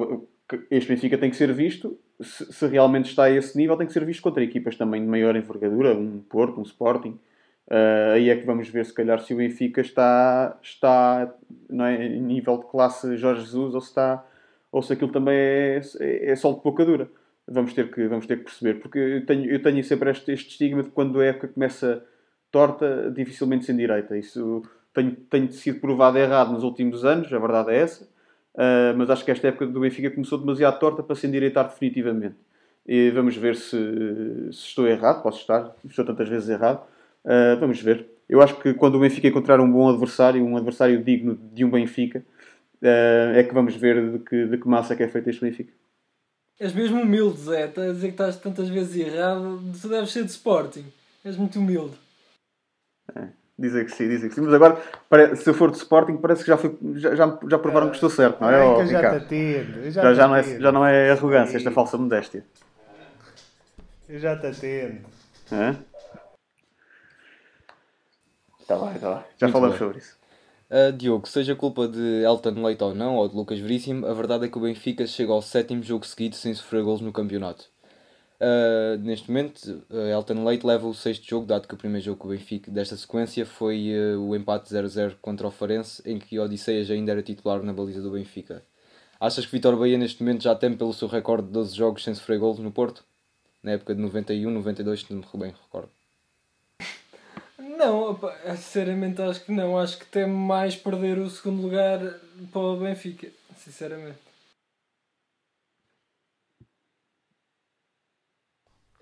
[SPEAKER 5] este Benfica tem que ser visto, se, se realmente está a esse nível, tem que ser visto contra equipas também de maior envergadura, um Porto, um Sporting. Eh, aí é que vamos ver, se calhar, se o Benfica está, está não é, em nível de classe Jorge Jesus ou se, está, ou se aquilo também é, é, é sol de pouca dura. vamos ter que, vamos ter que perceber. Porque eu tenho, eu tenho sempre este, este estigma de quando a época começa torta, dificilmente se endireita. Isso tem, tem sido provado errado nos últimos anos, a verdade é essa. Uh, mas acho que esta época do Benfica começou demasiado torta para se endireitar definitivamente. E vamos ver se, se estou errado, posso estar, estou tantas vezes errado. Uh, vamos ver. Eu acho que quando o Benfica encontrar um bom adversário, um adversário digno de um Benfica, uh, é que vamos ver de que, de que massa é que é feito este Benfica.
[SPEAKER 4] És mesmo humilde, Zé. Estás a dizer que estás tantas vezes errado. Tu deves ser de Sporting. És muito humilde.
[SPEAKER 5] É, dizem que sim, dizem que sim. Mas agora, se eu for de Sporting, parece que já, foi, já, já, já provaram que estou certo, não é?
[SPEAKER 3] Ai,
[SPEAKER 5] oh,
[SPEAKER 3] que eu já atendo. Já,
[SPEAKER 5] já, já, não é, já não é arrogância, esta falsa modéstia.
[SPEAKER 3] Eu já te atendo.
[SPEAKER 5] Hã? Está bem, está bem. Já
[SPEAKER 2] Muito
[SPEAKER 5] falamos
[SPEAKER 2] bem.
[SPEAKER 5] sobre isso.
[SPEAKER 2] Uh, Diogo, seja culpa de Elton Leite ou não, ou de Lucas Veríssimo, a verdade é que o Benfica chega ao sétimo jogo seguido sem sofrer golos no campeonato. Uh, neste momento, uh, Elton Leite leva o sexto jogo, dado que o primeiro jogo com o Benfica desta sequência foi uh, o empate 0-0 contra o Farense, em que Odisseias ainda era titular na baliza do Benfica. Achas que Vitor Bahia neste momento já tem pelo seu recorde de 12 jogos sem sofrer golos no Porto? Na época de 91, 92, se me bem recordo.
[SPEAKER 4] Não, opa, sinceramente acho que não. Acho que teme mais perder o segundo lugar para o Benfica. Sinceramente.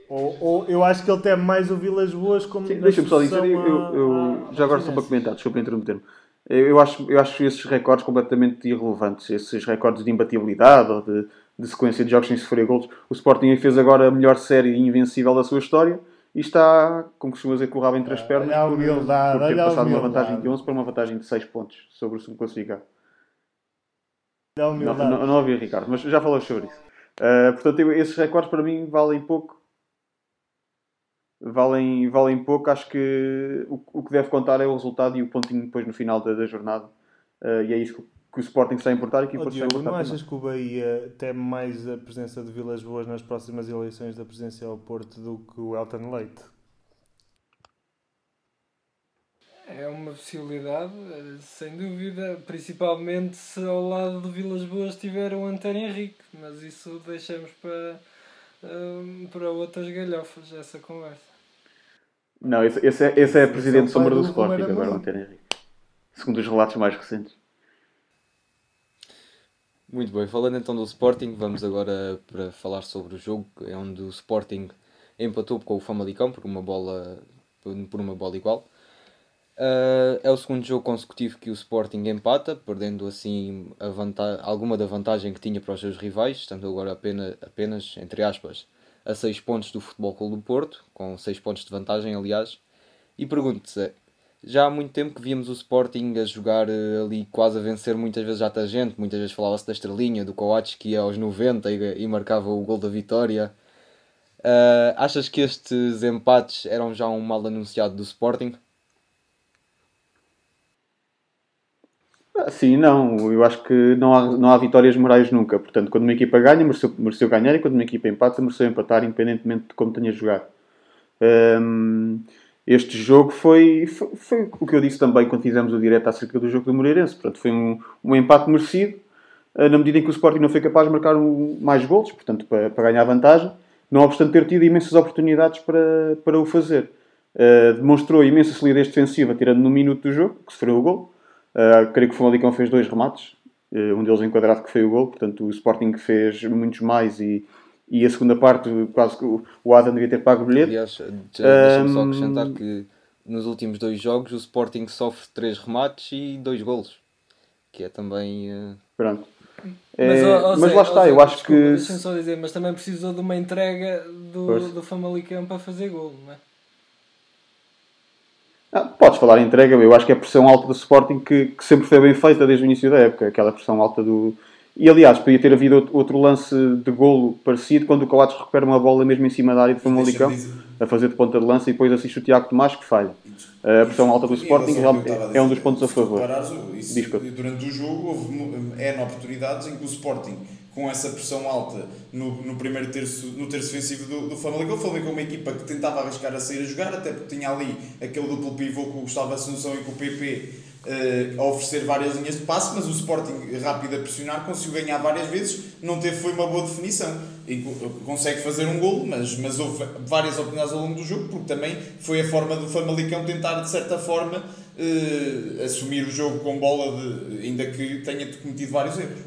[SPEAKER 3] Ou, ou eu acho que ele tem mais o Vilas Boas como.
[SPEAKER 5] Deixa-me só dizer, eu, eu- eu- já agora só para comentar, desculpa interromper-me. Eu eu acho, eu acho esses recordes completamente irrelevantes, esses recordes de imbatibilidade ou de, de sequência de jogos sem sofrer golos. O Sporting fez agora a melhor série invencível da sua história e está, como costuma dizer, com o rabo entre as pernas
[SPEAKER 3] olha
[SPEAKER 5] por,
[SPEAKER 3] humildade,
[SPEAKER 5] por ter passado uma vantagem de 11 para uma vantagem de 6 pontos sobre o subclassificado.
[SPEAKER 3] Olha a
[SPEAKER 5] Não, não, não ouvi, Ricardo, mas já falamos sobre isso. Uh, portanto, esses recordes para mim valem pouco. Valem, valem pouco. Acho que o, o que deve contar é o resultado e o pontinho depois no final da, da jornada. Uh, e é isso que, o Sporting está a importar e que o
[SPEAKER 3] Oh,
[SPEAKER 5] Porto está a
[SPEAKER 3] Diogo,
[SPEAKER 5] importar.
[SPEAKER 3] não achas que o Bahia teme mais a presença de Vilas Boas nas próximas eleições da presidência ao Porto do que o Elton Leite?
[SPEAKER 4] É uma possibilidade, sem dúvida. Principalmente se ao lado de Vilas Boas tiver o António Henrique. Mas isso deixamos para, eh, para outras galhofas, essa conversa.
[SPEAKER 5] Não, esse, esse é, esse é a presidente sombra do Sporting, agora, o. António Henrique. Segundo os relatos mais recentes.
[SPEAKER 2] Muito bem, falando então do Sporting, vamos agora para falar sobre o jogo, é onde o Sporting empatou com o Famalicão por uma bola, por uma bola igual. Uh, é o segundo jogo consecutivo que o Sporting empata, perdendo assim alguma da vantagem que tinha para os seus rivais, estando agora apenas, apenas entre aspas, a 6 pontos do Futebol Clube do Porto, com 6 pontos de vantagem, aliás. E pergunto-te, já há muito tempo que víamos o Sporting a jogar eh, ali quase a vencer muitas vezes já a gente, muitas vezes falava-se da estrelinha, do Coates que ia aos 90 e, e marcava o gol da vitória. Ah, achas que estes empates eram já um mal anunciado do Sporting?
[SPEAKER 5] Ah, Sim, não. Eu acho que não há, não há vitórias morais nunca. Portanto, quando uma equipa ganha, mereceu, mereceu ganhar e quando uma equipa empata, mereceu empatar, independentemente de como tenha jogado. Hum, este jogo foi, foi, foi o que eu disse também quando fizemos o direto acerca do jogo do Moreirense. Portanto, foi um, um empate merecido, ah, na medida em que o Sporting não foi capaz de marcar um- mais golos, portanto, para, para ganhar vantagem, não obstante ter tido imensas oportunidades para, para o fazer. Uh, demonstrou imensa solidez defensiva, tirando no minuto do jogo, que sofreu o gol. Uh, creio que o Famalicão fez dois remates, uh, um deles enquadrado que foi o gol, portanto o Sporting fez muitos mais e, e a segunda parte quase que o Adam devia ter pago o bilhete.
[SPEAKER 2] Aliás, deixa-me só acrescentar que nos últimos dois jogos o Sporting sofre 3 remates e 2 golos, que é também. eh,
[SPEAKER 5] Pronto.
[SPEAKER 4] Mas,
[SPEAKER 5] É,
[SPEAKER 4] ó, ó,
[SPEAKER 5] mas
[SPEAKER 4] Zé,
[SPEAKER 5] lá
[SPEAKER 4] ó,
[SPEAKER 5] está, eu acho
[SPEAKER 4] desculpa,
[SPEAKER 5] que.
[SPEAKER 4] Deixa-me só dizer, mas também precisou de uma entrega do,
[SPEAKER 5] Força.
[SPEAKER 4] do Famalicão para fazer gol, não é?
[SPEAKER 5] Ah, podes falar em entrega, eu acho que é a pressão alta do Sporting que, que sempre foi bem feita desde o início da época, aquela pressão alta do. E aliás, podia ter havido outro, lance de golo parecido quando o Coates recupera uma bola mesmo em cima da área do Famalicão, a fazer de ponta de lança e depois assiste o Tiago Tomás que falha. A pressão alta do Sporting é um dos pontos a favor.
[SPEAKER 6] durante o jogo houve N oportunidades em que o Sporting, com essa pressão alta no, no primeiro terço, no terço defensivo do, do Famalicão, o Famalicão é uma equipa que tentava arriscar a sair a jogar, até porque tinha ali aquele duplo pivô com o Gustavo Assunção e com o PP eh, a oferecer várias linhas de passe, mas o Sporting rápido a pressionar conseguiu ganhar várias vezes, não teve foi uma boa definição. e co- consegue fazer um golo, mas, mas houve várias oportunidades ao longo do jogo, porque também foi a forma do Famalicão tentar, de certa forma, eh, assumir o jogo com bola, de, ainda que tenha cometido vários erros.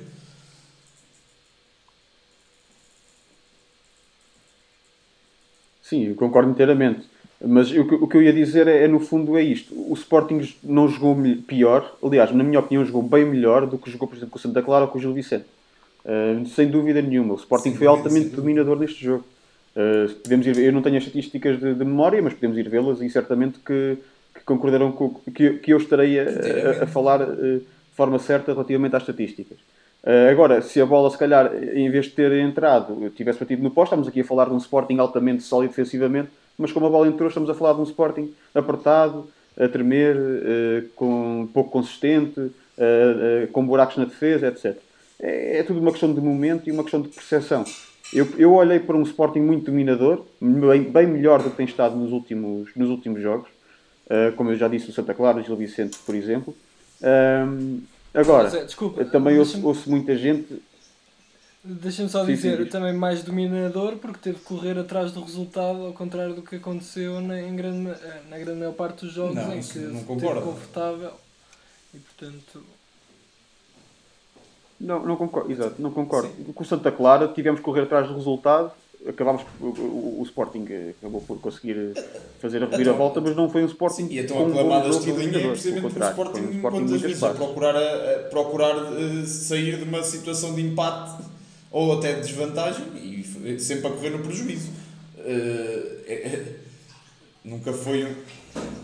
[SPEAKER 5] Sim, eu concordo inteiramente. Mas o que, o que eu ia dizer é, é, no fundo, é isto. O Sporting não jogou pior, aliás, na minha opinião, jogou bem melhor do que jogou, por exemplo, com o Santa Clara ou com o Gil Vicente. Uh, sem dúvida nenhuma. O Sporting
[SPEAKER 6] Sem
[SPEAKER 5] foi altamente
[SPEAKER 6] dúvida.
[SPEAKER 5] dominador deste jogo. Uh, podemos ir, eu não tenho as estatísticas de, de memória, mas podemos ir vê-las e certamente que, que concordarão com que, que eu estarei a, a- a falar uh, de forma certa relativamente às estatísticas. Agora, se a bola, se calhar, em vez de ter entrado, tivesse batido no poste, estamos aqui a falar de um Sporting altamente sólido defensivamente, mas como a bola entrou, estamos a falar de um Sporting apertado, a tremer, uh, com, pouco consistente, uh, uh, com buracos na defesa, etc. É, é tudo uma questão de momento e uma questão de percepção. Eu, eu olhei para um Sporting muito dominador, bem, bem melhor do que tem estado nos últimos, nos últimos jogos, como eu já disse, o Santa Clara, o Gil Vicente, por exemplo. Um, agora,
[SPEAKER 4] desculpa,
[SPEAKER 5] também ouço, ouço muita gente
[SPEAKER 4] Deixa-me só
[SPEAKER 5] Sim,
[SPEAKER 4] dizer,
[SPEAKER 5] sim,
[SPEAKER 4] também mais dominador, porque teve que correr atrás do resultado, ao contrário do que aconteceu na, em grande, eh, na grande maior parte dos jogos,
[SPEAKER 6] Não,
[SPEAKER 4] em que
[SPEAKER 6] não concordo.
[SPEAKER 4] confortável. E portanto,
[SPEAKER 5] Não, não concordo, exato, não concordo. Com o Santa Clara tivemos que correr atrás do resultado, acabámos, o, o- o Sporting acabou por conseguir fazer a reviravolta, mas não foi um Sporting
[SPEAKER 6] Sim, e então
[SPEAKER 5] um jogo
[SPEAKER 6] estilinha é precisamente por
[SPEAKER 5] um
[SPEAKER 6] Sporting
[SPEAKER 5] Sporting
[SPEAKER 6] quantas
[SPEAKER 5] muito
[SPEAKER 6] vezes a procurar, a, a procurar eh, sair de uma situação de empate ou até de desvantagem e sempre a correr no prejuízo. Eh, é- é- nunca foi um.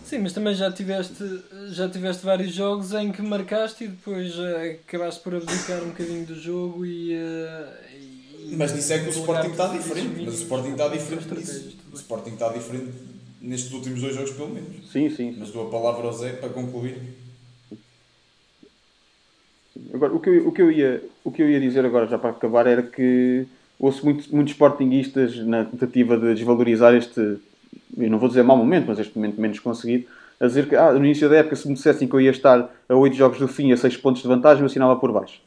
[SPEAKER 4] sim, mas também já tiveste, já tiveste vários jogos em que marcaste e depois eh, acabaste por abdicar um bocadinho do jogo e. eh, e-
[SPEAKER 6] Mas nisso é que o Sporting está diferente. Mas o Sporting está diferente nisso. O. Sporting está diferente nestes últimos dois jogos, pelo menos.
[SPEAKER 5] Sim, sim.
[SPEAKER 6] Mas dou a palavra ao Zé para concluir.
[SPEAKER 5] Agora, o que, eu, o, que eu ia, o que eu ia dizer agora, já para acabar, era que ouço muitos, muitos sportinguistas na tentativa de desvalorizar este, eu não vou dizer mau momento, mas este momento menos conseguido, a dizer que ah, no início da época, se me dissessem que eu ia estar a 8 jogos do fim, a 6 pontos de vantagem, eu assinava por baixo.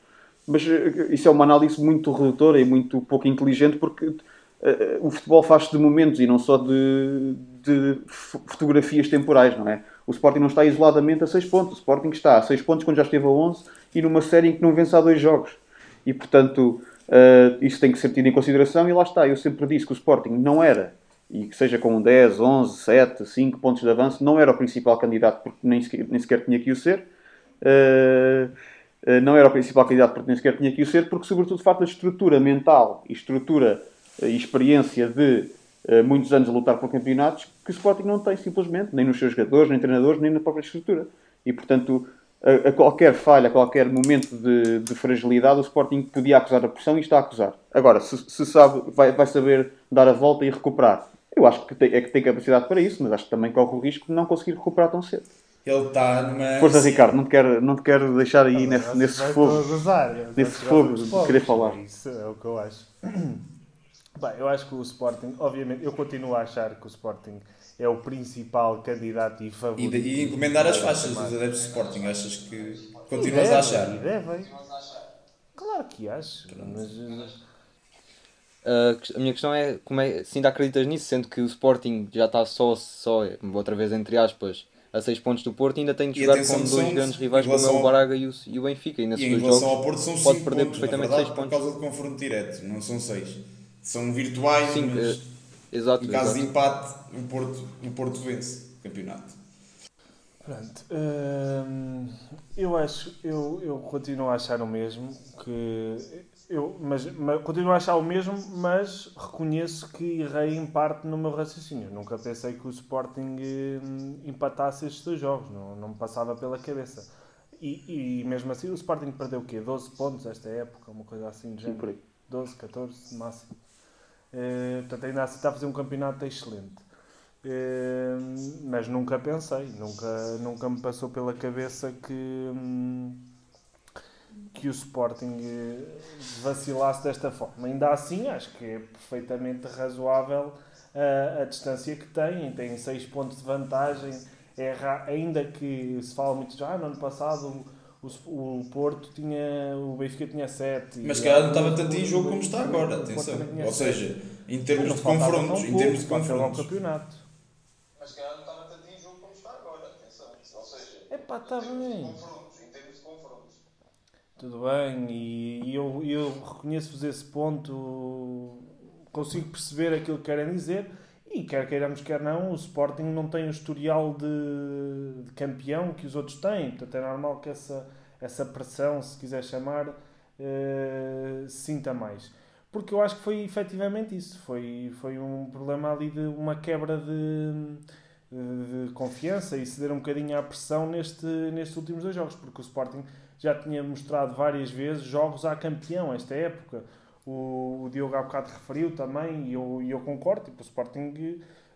[SPEAKER 5] Mas eh, isso é uma análise muito redutora e muito pouco inteligente, porque eh, o futebol faz-se de momentos e não só de, de fo- fotografias temporais, não é? O Sporting não está isoladamente a 6 pontos. O Sporting está a 6 pontos quando já esteve a 11 e numa série em que não vence há dois jogos. E, portanto, eh, isso tem que ser tido em consideração e lá está. Eu sempre disse que o Sporting não era, e que seja com 10, 11, 7, 5 pontos de avanço, não era o principal candidato porque nem sequer, nem sequer tinha que o ser. Eh, não era o principal candidato porque nem sequer tinha que o ser, porque, sobretudo, de facto, a estrutura mental e estrutura e experiência de muitos anos a lutar por campeonatos que o Sporting não tem, simplesmente, nem nos seus jogadores, nem treinadores, nem na própria estrutura. E, portanto, a, a qualquer falha, a qualquer momento de, de fragilidade, o Sporting podia acusar a pressão e está a acusar. Agora, se, se sabe, vai, vai saber dar a volta e recuperar. Eu acho que tem, é que tem capacidade para isso, mas acho que também corre o risco de não conseguir recuperar tão cedo.
[SPEAKER 6] Ele está numa.
[SPEAKER 5] Força, Ricardo, não te quero, não te quero deixar aí nesse, nesse fogo.
[SPEAKER 3] eu
[SPEAKER 5] nesse fogo de
[SPEAKER 3] fogos,
[SPEAKER 5] querer falar.
[SPEAKER 3] Isso é o que eu acho. Bem, eu acho que o Sporting, obviamente, eu continuo a achar que o Sporting é o principal candidato e
[SPEAKER 6] E,
[SPEAKER 3] favorito.
[SPEAKER 6] de- e encomendar as faixas dos adeptos do Sporting. Achas que
[SPEAKER 3] E
[SPEAKER 6] continuas a achar?
[SPEAKER 3] e devem. Claro que acho, mas uh,
[SPEAKER 2] Uh, a minha questão é, como é se ainda acreditas nisso, sendo que o Sporting já está só, só, outra vez entre aspas, a 6 pontos do Porto e ainda tem de
[SPEAKER 6] E
[SPEAKER 2] jogar com dois
[SPEAKER 6] são-
[SPEAKER 2] grandes rivais como é o
[SPEAKER 6] ao-
[SPEAKER 2] Braga e o, e o Benfica. E nesses
[SPEAKER 6] E em
[SPEAKER 2] dois
[SPEAKER 6] relação
[SPEAKER 2] jogos
[SPEAKER 6] ao Porto são
[SPEAKER 2] pode
[SPEAKER 6] 5
[SPEAKER 2] perder
[SPEAKER 6] pontos, na
[SPEAKER 2] perfeitamente
[SPEAKER 6] verdade,
[SPEAKER 2] 6
[SPEAKER 6] por
[SPEAKER 2] pontos.
[SPEAKER 6] causa do confronto direto. Não são 6. São virtuais,
[SPEAKER 2] Sim,
[SPEAKER 6] mas
[SPEAKER 2] eh, exato.
[SPEAKER 6] em caso de
[SPEAKER 2] exato.
[SPEAKER 6] empate, o Porto, o Porto vence o campeonato.
[SPEAKER 3] Pronto, hum, eu acho, eu, eu continuo a achar o mesmo, que eu, mas, mas continuo a achar o mesmo, mas reconheço que errei em parte no meu raciocínio. Nunca pensei que o Sporting hum, empatasse estes dois jogos, não, não me passava pela cabeça. E, e mesmo assim o Sporting perdeu o quê? 12 pontos esta época, uma coisa assim de
[SPEAKER 5] Sim, por
[SPEAKER 3] género.
[SPEAKER 5] aí.
[SPEAKER 3] 12, 14 no máximo. Eh, portanto, ainda assim está a fazer um campeonato excelente. Eh, mas nunca pensei, nunca, nunca me passou pela cabeça que, hum, que o Sporting eh, vacilasse desta forma. Ainda assim, acho que é perfeitamente razoável a, a distância que tem, tem 6 pontos de vantagem. É ainda que se fala muito já, ah, no ano passado o, o, Porto tinha. O Benfica tinha 7.
[SPEAKER 6] Mas se calhar não estava tanto em jogo como está agora, atenção. Ou seja, em termos de confrontos, em termos de confrontos.
[SPEAKER 3] campeonato.
[SPEAKER 6] Mas se calhar não estava tanto em jogo como está agora, atenção. Ou seja,
[SPEAKER 3] é pá, está bem.
[SPEAKER 6] confrontos, em termos de confrontos.
[SPEAKER 3] Tudo bem, e, e eu, eu reconheço-vos esse ponto, consigo perceber aquilo que querem dizer. E quer queiramos, quer não, o Sporting não tem o historial de, de campeão que os outros têm. Portanto, é normal que essa, essa pressão, se quiser chamar, eh, sinta mais. Porque eu acho que foi efetivamente isso. Foi, foi um problema ali de uma quebra de, de confiança e ceder um bocadinho à pressão neste, nestes últimos dois jogos. Porque o Sporting já tinha mostrado várias vezes jogos a campeão esta época o, o Diogo há bocado referiu também, e eu, eu concordo, tipo, o Sporting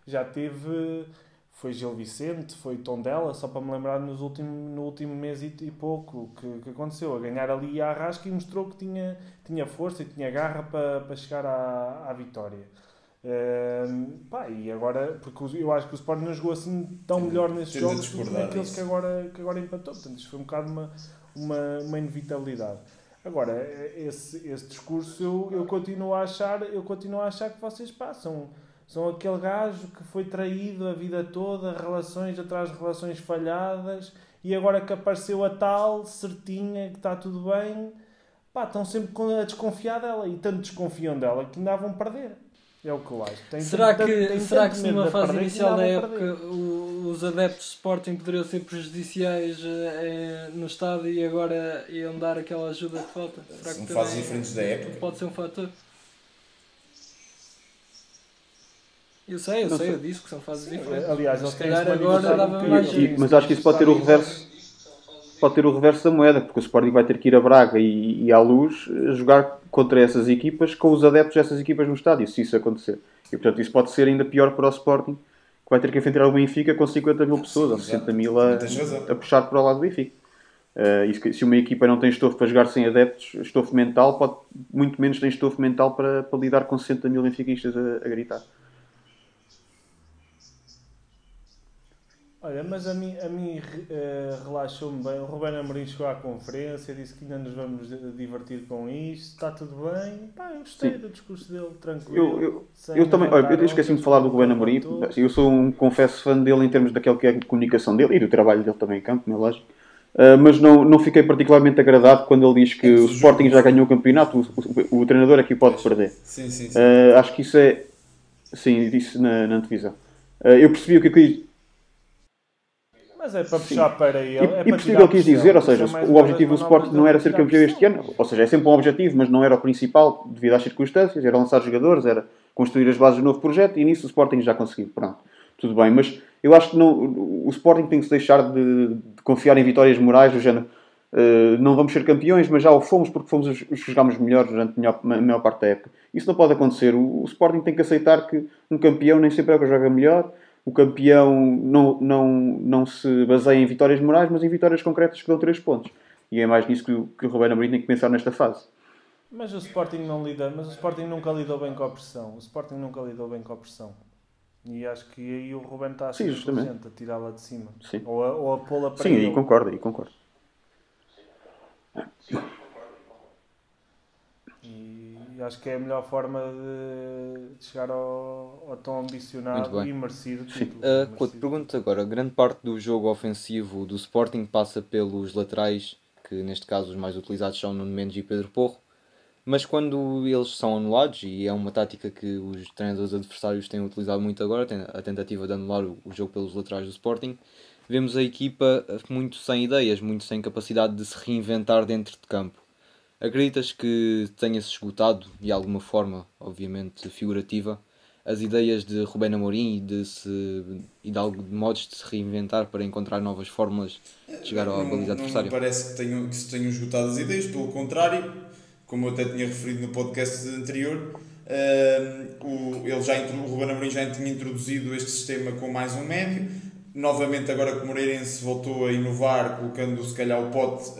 [SPEAKER 3] já teve, foi Gil Vicente, foi Tondela, só para me lembrar nos último, no último mês e, e pouco que, que aconteceu, a ganhar ali a Arrasca e mostrou que tinha, tinha força e tinha garra para, para chegar à, à vitória. Uh, pá, e agora, porque eu acho que o Sporting não jogou assim tão Sim, melhor nesses jogos do que naqueles que agora, que agora empatou. Portanto, isto foi um bocado uma, uma, uma inevitabilidade. Agora, esse, esse discurso eu, eu, continuo a achar, eu continuo a achar que vocês passam. São aquele gajo que foi traído a vida toda, relações atrás de relações falhadas, e agora que apareceu a tal, certinha, que está tudo bem, pá, estão sempre a desconfiar dela, e tanto desconfiam dela que ainda vão perder. É o que eu acho.
[SPEAKER 4] Tem, será tem, que, tem será que numa fase inicial da época os adeptos de Sporting poderiam ser prejudiciais eh, no estádio e agora iam dar aquela ajuda que falta?
[SPEAKER 6] Será São fases diferentes da época.
[SPEAKER 4] Pode ser um fator. Eu sei, eu sei, eu disse que são fases diferentes.
[SPEAKER 3] Aliás,
[SPEAKER 4] se calhar agora dava mais.
[SPEAKER 5] Mas acho que isso pode ter o reverso pode ter o reverso da moeda, porque o Sporting vai ter que ir a Braga e, e à Luz jogar contra essas equipas com os adeptos dessas equipas no estádio, se isso acontecer. E portanto isso pode ser ainda pior para o Sporting, que vai ter que enfrentar o Benfica com 50 mil pessoas, ou 60 mil a, a puxar para o lado do Benfica. Uh, se uma equipa não tem estofo para jogar sem adeptos, estofo mental, pode, muito menos tem estofo mental para, para lidar com 60 mil benfiquistas a, a gritar.
[SPEAKER 3] Olha, mas a mim, a mim uh, relaxou-me bem. O Rubén Amorim chegou à conferência, disse que ainda nos vamos divertir com isto, está tudo bem. Pá, eu gostei Sim. do discurso dele, tranquilo.
[SPEAKER 5] Eu, eu, eu também, olha, eu esqueci-me de falar do Rubén Amorim. Eu sou um confesso fã dele em termos daquele que é a comunicação dele e do trabalho dele também em campo, não é lógico. Uh, mas não, não fiquei particularmente agradado quando ele diz que é o Sporting já ganhou o campeonato, o, o, o treinador é que pode perder.
[SPEAKER 6] Sim, sim, sim.
[SPEAKER 5] Uh, acho que isso é. Sim, disse na, na antevisão. Uh, eu percebi o que eu
[SPEAKER 3] mas é para puxar Sim. para ele.
[SPEAKER 5] E, é e percebi o que ele quis dizer, ou seja, o objetivo do Sporting não era ser campeão este ano, ou seja, é sempre um objetivo, mas não era o principal devido às circunstâncias, era lançar jogadores, era construir as bases do novo projeto e nisso o Sporting já conseguiu. Pronto, tudo bem, mas eu acho que não, o Sporting tem que se deixar de, de confiar em vitórias morais do género. Uh, não vamos ser campeões, mas já o fomos porque fomos os que jogámos melhor durante a maior, a maior parte da época. Isso não pode acontecer. O, o Sporting tem que aceitar que um campeão nem sempre é o que joga melhor o campeão não, não, não se baseia em vitórias morais, mas em vitórias concretas que dão 3 pontos. E é mais nisso que o, que o Roberto Amorim tem que pensar nesta fase.
[SPEAKER 3] Mas o Sporting não lida, mas o Sporting nunca lidou bem com a pressão. O Sporting nunca lidou bem com a pressão. E acho que aí o Ruben está a ser inteligente a tirá-la de cima.
[SPEAKER 5] Sim.
[SPEAKER 3] Ou a, ou a pô-la para
[SPEAKER 5] Sim, aí concordo, aí concordo.
[SPEAKER 3] Acho que é a melhor forma de chegar ao, ao tão ambicionado e merecido título.
[SPEAKER 2] Uh, Couto, pergunto agora, grande parte do jogo ofensivo do Sporting passa pelos laterais, que neste caso os mais utilizados são Nuno Mendes e Pedro Porro, mas quando eles são anulados, e é uma tática que os treinadores adversários têm utilizado muito agora, a tentativa de anular o jogo pelos laterais do Sporting, vemos a equipa muito sem ideias, muito sem capacidade de se reinventar dentro de campo. Acreditas que tenha-se esgotado, de alguma forma, obviamente figurativa, as ideias de Rubén Amorim e de, se, e de, algo, de modos de se reinventar para encontrar novas fórmulas de chegar à baliza adversária?
[SPEAKER 6] Não me parece que, tenham, que se tenham esgotado as ideias, pelo contrário, como eu até tinha referido no podcast anterior, uh, o, ele já, o Rubén Amorim já tinha introduzido este sistema com mais um médio, Novamente, agora que o Moreirense voltou a inovar, colocando se calhar o pote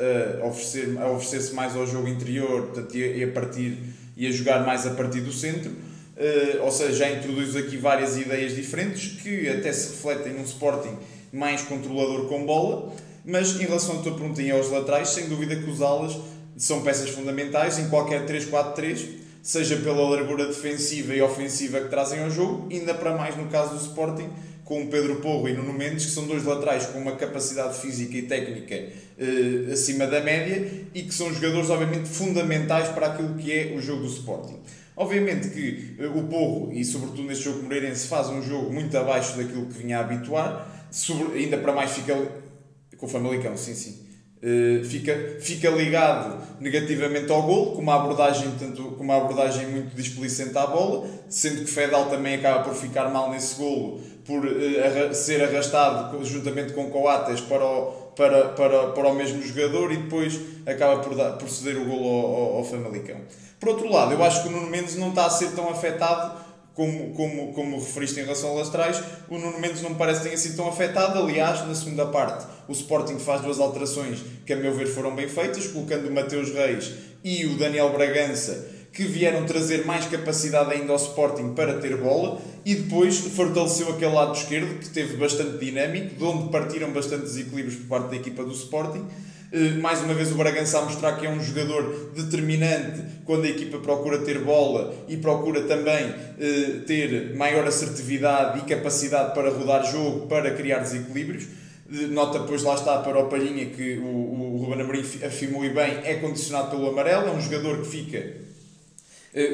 [SPEAKER 6] a oferecer-se a oferecer mais ao jogo interior portanto, e, a, partir, e a jogar mais a partir do centro. Uh, ou seja, já introduz aqui várias ideias diferentes que até se refletem num Sporting mais controlador com bola. Mas em relação à tua pergunta e aos laterais, sem dúvida que os alas são peças fundamentais em qualquer 3-4-3, seja pela largura defensiva e ofensiva que trazem ao jogo, ainda para mais no caso do Sporting, com o Pedro Porro e Nuno Mendes, que são dois laterais com uma capacidade física e técnica eh, acima da média e que são jogadores, obviamente, fundamentais para aquilo que é o jogo do Sporting. Obviamente que eh, o Porro, e sobretudo neste jogo moreirense, faz um jogo muito abaixo daquilo que vinha a habituar, sobre, ainda para mais fica com o Famalicão, sim, sim. Uh, fica, fica ligado negativamente ao gol, com uma abordagem, tanto, com uma abordagem muito displicente à bola, sendo que Fedal também acaba por ficar mal nesse golo, por uh, ser arrastado juntamente com Coates para o, para, para, para o mesmo jogador e depois acaba por, dar, ceder o golo ao, ao, ao Famalicão. Por outro lado, eu acho que o Nuno Mendes não está a ser tão afetado como, como, como referiste em relação aos laterais, o Nuno Mendes não me parece que tenha sido tão afetado. Aliás, na segunda parte, o Sporting faz duas alterações que, a meu ver, foram bem feitas, colocando o Mateus Reis e o Daniel Bragança, que vieram trazer mais capacidade ainda ao Sporting para ter bola, e depois fortaleceu aquele lado esquerdo, que teve bastante dinâmico, de onde partiram bastante desequilíbrios por parte da equipa do Sporting eh, mais uma vez o Bragança a mostrar que é um jogador determinante quando a equipa procura ter bola e procura também eh, ter maior assertividade e capacidade para rodar jogo, para criar desequilíbrios. Eh, nota, pois lá está para o Palhinha que o, o Ruben Amorim afirmou e bem, é condicionado pelo amarelo, é um jogador que fica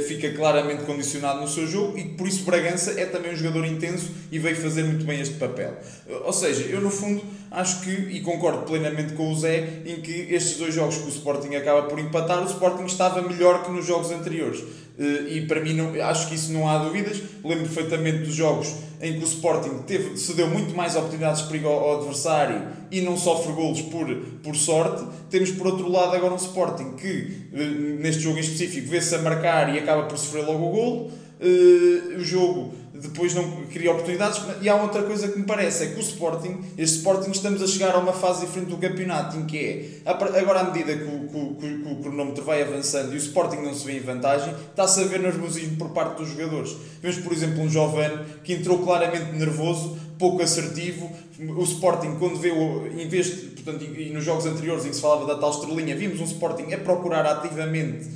[SPEAKER 6] fica claramente condicionado no seu jogo e por isso Bragança é também um jogador intenso e veio fazer muito bem este papel. Ou seja, eu no fundo acho que, e concordo plenamente com o Zé, em que estes dois jogos que o Sporting acaba por empatar, o Sporting estava melhor que nos jogos anteriores. Eh, e para mim, não, acho que isso não há dúvidas. Lembro perfeitamente dos jogos em que o Sporting teve, cedeu muito mais oportunidades de perigo ao, adversário e não sofre golos por, por sorte. Temos por outro lado agora um Sporting que, eh, neste jogo em específico, vê-se a marcar e acaba por sofrer logo o golo. Uh, o jogo depois não cria oportunidades. E há outra coisa que me parece: é que o Sporting, este Sporting, estamos a chegar a uma fase diferente do campeonato, em que é agora, à medida que o, que, que, o cronómetro vai avançando e o Sporting não se vê em vantagem, está-se a ver nervosismo por parte dos jogadores. Vemos, por exemplo, um jovem que entrou claramente nervoso, pouco assertivo. O Sporting, quando vê, em vez de, portanto, e nos jogos anteriores em que se falava da tal estrelinha, vimos um Sporting a procurar ativamente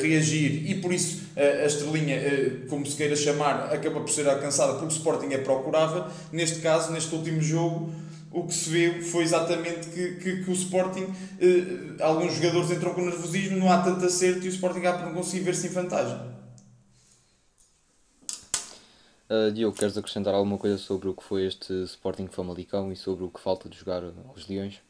[SPEAKER 6] reagir e por isso a estrelinha, como se queira chamar, acaba por ser alcançada porque o Sporting é procurava. Neste caso, neste último jogo, o que se vê foi exatamente que, que, que o Sporting, alguns jogadores entram com nervosismo, não há tanto acerto e o Sporting acaba por não conseguir ver-se em vantagem.
[SPEAKER 2] Uh, Diogo, queres acrescentar alguma coisa sobre o que foi este Sporting Famalicão e sobre o que falta de jogar aos Leões?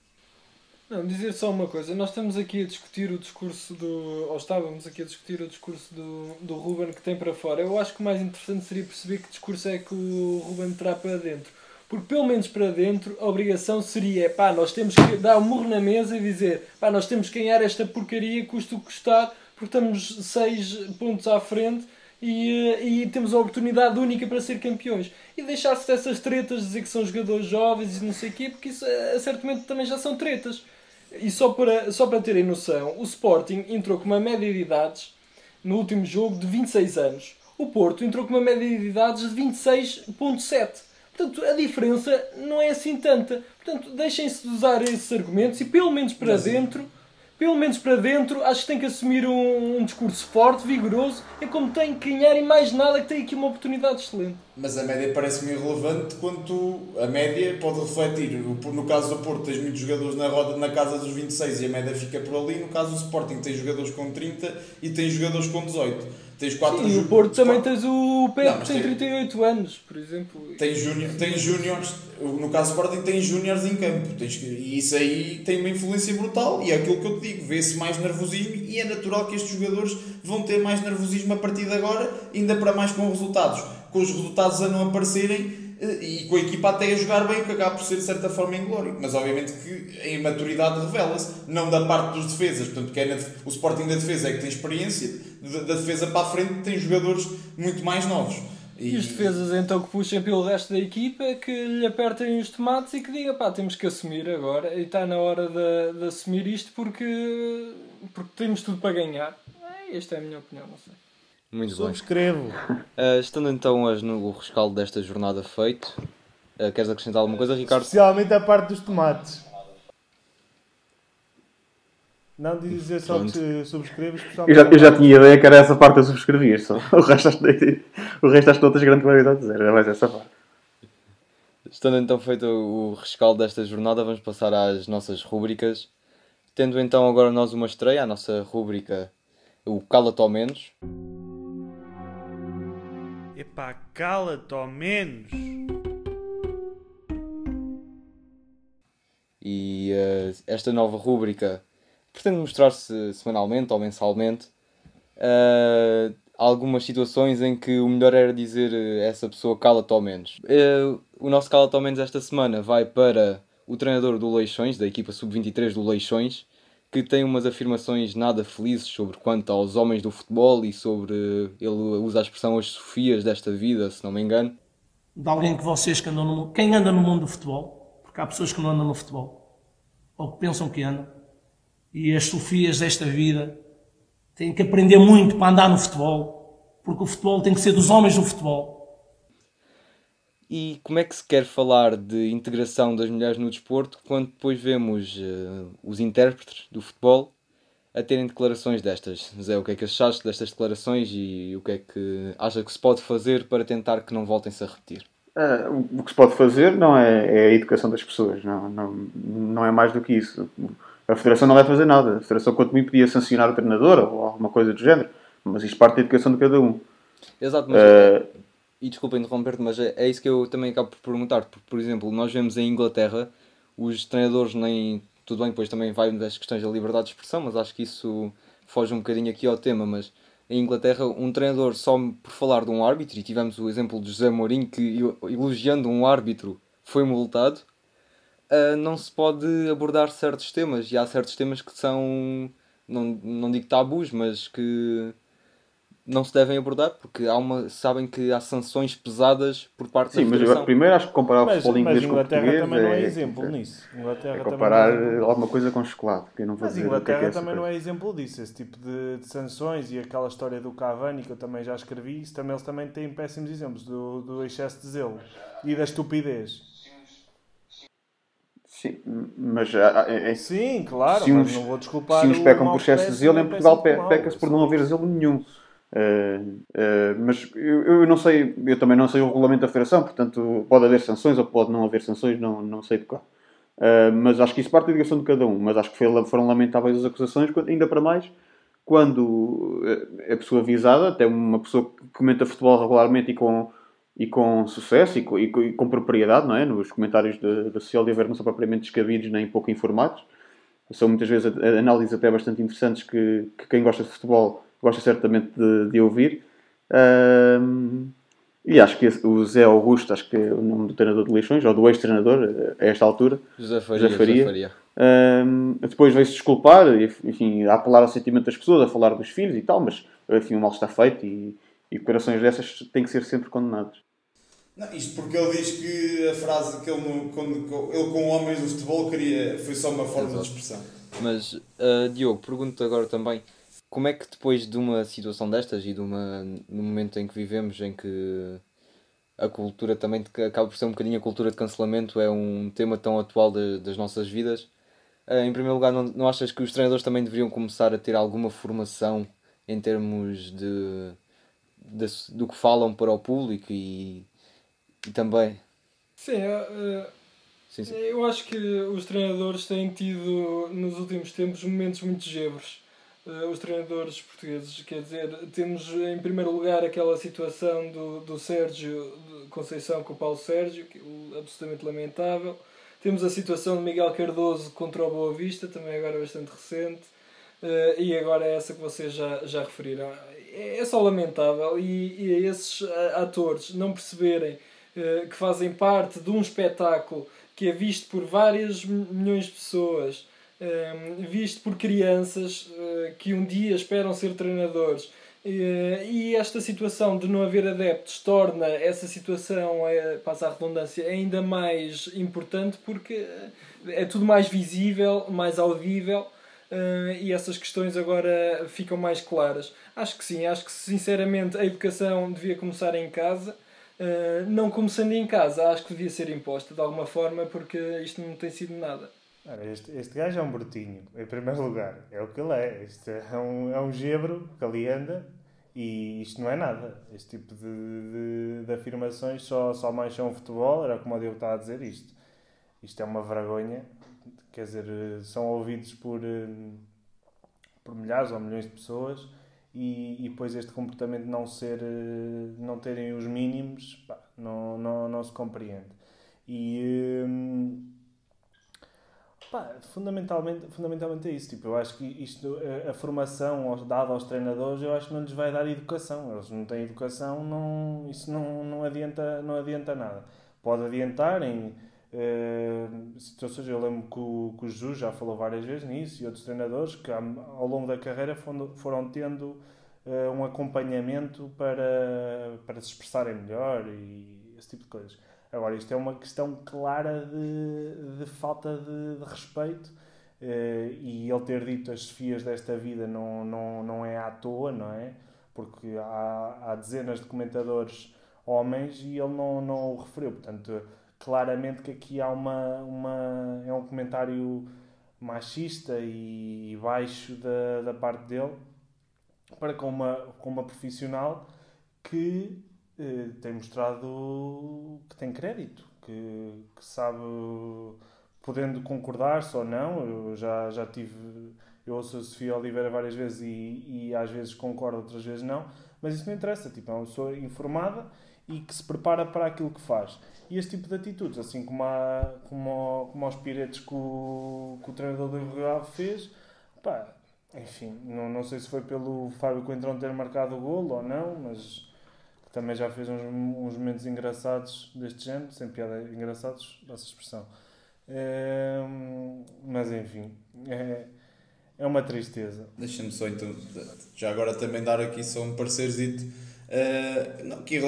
[SPEAKER 4] Não, dizer só uma coisa, nós estamos aqui a discutir o discurso do. ou estávamos aqui a discutir o discurso do, do Ruben que tem para fora. Eu acho que o mais interessante seria perceber que discurso é que o Ruben terá para dentro. Porque pelo menos para dentro a obrigação seria, pá, nós temos que dar um murro na mesa e dizer, pá, nós temos que ganhar esta porcaria, custa o que custar, porque estamos seis pontos à frente e, eh, e temos a oportunidade única para ser campeões. E deixar-se dessas tretas, dizer que são jogadores jovens e não sei o quê, porque isso é, certamente também já são tretas. E só para, só para terem noção, o Sporting entrou com uma média de idades no último jogo de 26 anos. O Porto entrou com uma média de idades de 26.7. Portanto, a diferença não é assim tanta. Portanto, deixem-se de usar esses argumentos e pelo menos para dentro pelo menos para dentro, acho que tem que assumir um, um discurso forte, vigoroso, é como tem que ganhar e mais nada que tem aqui uma oportunidade excelente.
[SPEAKER 6] Mas a média parece-me irrelevante quanto a média pode refletir. No caso do Porto, tens muitos jogadores na roda na casa dos 26 e a média fica por ali. No caso do Sporting, tens jogadores com 30 e tens jogadores com 18. Tens quatro
[SPEAKER 4] Sim, e o Porto também tens o Pepe que tem 38 anos, por exemplo.
[SPEAKER 6] Tens júnior, tens júniores, no caso do Sporting tens júniores em campo. Tens, e isso aí tem uma influência brutal e é aquilo que eu te digo, vê-se mais nervosismo e é natural que estes jogadores vão ter mais nervosismo a partir de agora, ainda para mais com os resultados. Com os resultados a não aparecerem, e com a equipa até a jogar bem, o que acaba por ser de certa forma inglório. Mas obviamente que a imaturidade revela-se, não da parte dos defesas. Portanto, que é o Sporting da defesa é que tem experiência, da defesa para a frente tem jogadores muito mais novos.
[SPEAKER 4] E, e os defesas então que puxem pelo resto da equipa, que lhe apertem os tomates e que digam pá, temos que assumir agora e está na hora de, de assumir isto porque, porque temos tudo para ganhar. É, esta é a minha opinião, não sei.
[SPEAKER 2] Muito bem.
[SPEAKER 3] Subscrevo.
[SPEAKER 2] Uh, estando então no rescaldo desta jornada feito, Uh, queres acrescentar alguma coisa, Ricardo?
[SPEAKER 3] Especialmente a parte dos tomates. Não dizer só
[SPEAKER 2] Pronto.
[SPEAKER 3] que subscrevo,
[SPEAKER 5] Eu já, eu já tinha ideia que era essa parte eu subscrevia só. O resto acho, o resto acho que não tens grande qualidade a dizer. Era mais essa parte.
[SPEAKER 2] Estando então feito o rescaldo desta jornada, vamos passar às nossas rúbricas. Tendo então agora nós uma estreia, a nossa rúbrica, o Cala-te ao menos.
[SPEAKER 8] Epá, cala-te ao menos.
[SPEAKER 2] E eh, esta nova rúbrica pretende mostrar-se semanalmente ou mensalmente eh, algumas situações em que o melhor era dizer eh, essa pessoa cala-te ao menos. O nosso cala-te ao menos esta semana vai para o treinador do Leixões, da equipa sub-23 do Leixões, que tem umas afirmações nada felizes sobre quanto aos homens do futebol e sobre. Ele usa a expressão as Sofias desta vida, se não me engano.
[SPEAKER 9] de alguém que vocês que andam no mundo, quem anda no mundo do futebol, porque há pessoas que não andam no futebol, ou que pensam que andam, e as sofias desta vida têm que aprender muito para andar no futebol, porque o futebol tem que ser dos homens do futebol.
[SPEAKER 2] E como é que se quer falar de integração das mulheres no desporto quando depois vemos eh, os intérpretes do futebol a terem declarações destas? Zé, o que é que achaste destas declarações e o que é que acha que se pode fazer para tentar que não voltem-se a repetir?
[SPEAKER 5] Ah, o que se pode fazer não é, é a educação das pessoas, não, não, não é mais do que isso. A Federação não vai fazer nada. A Federação, quanto muito, podia sancionar o treinador ou alguma coisa do género, mas isto parte da educação de cada um.
[SPEAKER 2] Exato, mas,
[SPEAKER 5] Ah,
[SPEAKER 2] e desculpa interromper-te, mas é, é isso que eu também acabo por perguntar. Porque, por exemplo, nós vemos em Inglaterra os treinadores nem. Tudo bem, depois também vai das questões da liberdade de expressão, mas acho que isso foge um bocadinho aqui ao tema. Mas em Inglaterra, um treinador só por falar de um árbitro, e tivemos o exemplo de José Mourinho que elogiando um árbitro foi multado, ah, não se pode abordar certos temas. E há certos temas que são, não, não digo tabus, mas que não se devem abordar porque há uma, sabem que há sanções pesadas por parte
[SPEAKER 5] sim,
[SPEAKER 2] da
[SPEAKER 5] mas
[SPEAKER 2] Federação.
[SPEAKER 5] eu, primeiro acho que comparar o
[SPEAKER 3] Mas,
[SPEAKER 5] futebol
[SPEAKER 3] mas
[SPEAKER 5] inglês com o
[SPEAKER 3] Inglaterra
[SPEAKER 5] português
[SPEAKER 3] também não é
[SPEAKER 5] é,
[SPEAKER 3] exemplo
[SPEAKER 5] é,
[SPEAKER 3] nisso. Inglaterra
[SPEAKER 5] é comparar
[SPEAKER 3] é exemplo.
[SPEAKER 5] alguma coisa com chocolate, que não vou
[SPEAKER 3] Mas
[SPEAKER 5] dizer o que é é
[SPEAKER 3] Inglaterra também não é exemplo disso. Esse tipo de, de sanções e aquela história do Cavani, que eu também já escrevi, isso também, eles também têm péssimos exemplos do, do excesso de zelo e da estupidez.
[SPEAKER 5] Sim, mas ah, é, é,
[SPEAKER 3] Sim, claro,
[SPEAKER 5] Se
[SPEAKER 3] mas
[SPEAKER 5] uns-
[SPEAKER 3] não vou desculpar
[SPEAKER 5] se uns
[SPEAKER 3] o
[SPEAKER 5] pecam por excesso de zelo,
[SPEAKER 3] é
[SPEAKER 5] em Portugal peca-se por não haver zelo nenhum. Uh, uh, mas eu, eu não sei, eu também não sei o regulamento da Federação, portanto pode haver sanções ou pode não haver sanções, não, não sei de qual. Uh, mas acho que isso parte da educação de cada um. Mas acho que foi- foram lamentáveis as acusações, ainda para mais quando a pessoa visada, até uma pessoa que comenta futebol regularmente e com, e com sucesso e com, e com- e com propriedade, não é? Nos comentários da Social de Haver não são propriamente descabidos nem pouco informados. São muitas vezes análises até bastante interessantes que, que quem gosta de futebol gosta certamente de, de ouvir. Ahm, e acho que esse- o Zé Augusto, acho que é o nome do treinador de Leixões, ou do ex-treinador, eh, a esta altura,
[SPEAKER 2] José Faria,
[SPEAKER 5] José Faria.
[SPEAKER 2] José Faria.
[SPEAKER 5] Ahm, depois veio-se desculpar, e, enfim, a apelar ao sentimento das pessoas, a falar dos filhos e tal, mas enfim, o mal está feito e, e declarações dessas têm que ser sempre condenadas.
[SPEAKER 6] Não, isto porque ele diz que a frase que ele, quando, ele com homens do futebol queria, foi só uma forma de expressão.
[SPEAKER 2] Mas, ah, Diogo, pergunto agora também, como é que depois de uma situação destas e de uma, no momento em que vivemos, em que a cultura também acaba por ser um bocadinho a cultura de cancelamento, é um tema tão atual de- das nossas vidas, ah, em primeiro lugar, não, não achas que os treinadores também deveriam começar a ter alguma formação em termos de, de- do que falam para o público e, e também...
[SPEAKER 4] Sim, eh, eh,
[SPEAKER 2] Sim, sim.
[SPEAKER 4] eu acho que os treinadores têm tido nos últimos tempos momentos muito gebros. Eh, Os treinadores portugueses, quer dizer, temos em primeiro lugar aquela situação do, do Sérgio Conceição com o Paulo Sérgio, que é absolutamente lamentável. Temos a situação de Miguel Cardoso contra o Boa Vista, também agora bastante recente. Eh, e agora é essa que vocês já, já referiram. É, é só lamentável e, e esses ah, atores não perceberem eh, que fazem parte de um espetáculo que é visto por várias mi- milhões de pessoas, eh, visto por crianças eh, que um dia esperam ser treinadores. Eh, E esta situação de não haver adeptos torna essa situação, eh, passa a redundância, ainda mais importante porque é tudo mais visível, mais audível eh, e essas questões agora ficam mais claras. Acho que sim, acho que sinceramente a educação devia começar em casa. Uh, não começando em casa, acho que devia ser imposta de alguma forma porque isto não tem sido nada.
[SPEAKER 3] Ora, este, este gajo é um brutinho, em primeiro lugar. É o que ele é. Este é um, é um gebro que ali anda e isto não é nada. Este tipo de, de, de afirmações só, só mancham o futebol. Era como o Diogo está a dizer isto. Isto é uma vergonha. Quer dizer, são ouvidos por, por milhares ou milhões de pessoas e, e depois este comportamento não ser não terem os mínimos pá, não, não, não se compreende e hum, pá, fundamentalmente, fundamentalmente é isso. Tipo, eu acho que isto, a, a, formação dada aos treinadores eu acho que não lhes vai dar educação. Eles não têm educação não, isso não, não, adianta, não adianta nada. Pode adiantar em Uh, situações, eu lembro que o, que o Jesus já falou várias vezes nisso e outros treinadores que ao longo da carreira foram, foram tendo uh, um acompanhamento para, para se expressarem melhor e esse tipo de coisas. Agora, isto é uma questão clara de, de falta de, de respeito uh, e ele ter dito as Sofias desta vida não, não, não é à toa, não é? Porque há, há dezenas de comentadores homens e ele não, não o referiu. Portanto, claramente que aqui há uma, uma é um comentário machista e baixo da, da parte dele para com uma, com uma profissional que eh, tem mostrado que tem crédito, que, que sabe, podendo concordar-se ou não, eu já, já tive, eu ouço a Sofia Oliveira várias vezes e, e às vezes concordo, outras vezes não, mas isso não interessa, tipo, é uma pessoa informada e que se prepara para aquilo que faz. E este tipo de atitudes, assim como, há, como, como aos piretes que o, que o treinador do Ave fez, pá, enfim, não, não sei se foi pelo Fábio Coentrão ter marcado o golo ou não, mas também já fez uns, uns momentos engraçados deste género, sem piada, engraçados, essa expressão. É, mas enfim, é, é uma tristeza.
[SPEAKER 6] Deixa-me só então, já agora também dar aqui só um parceirzito Uh, não, que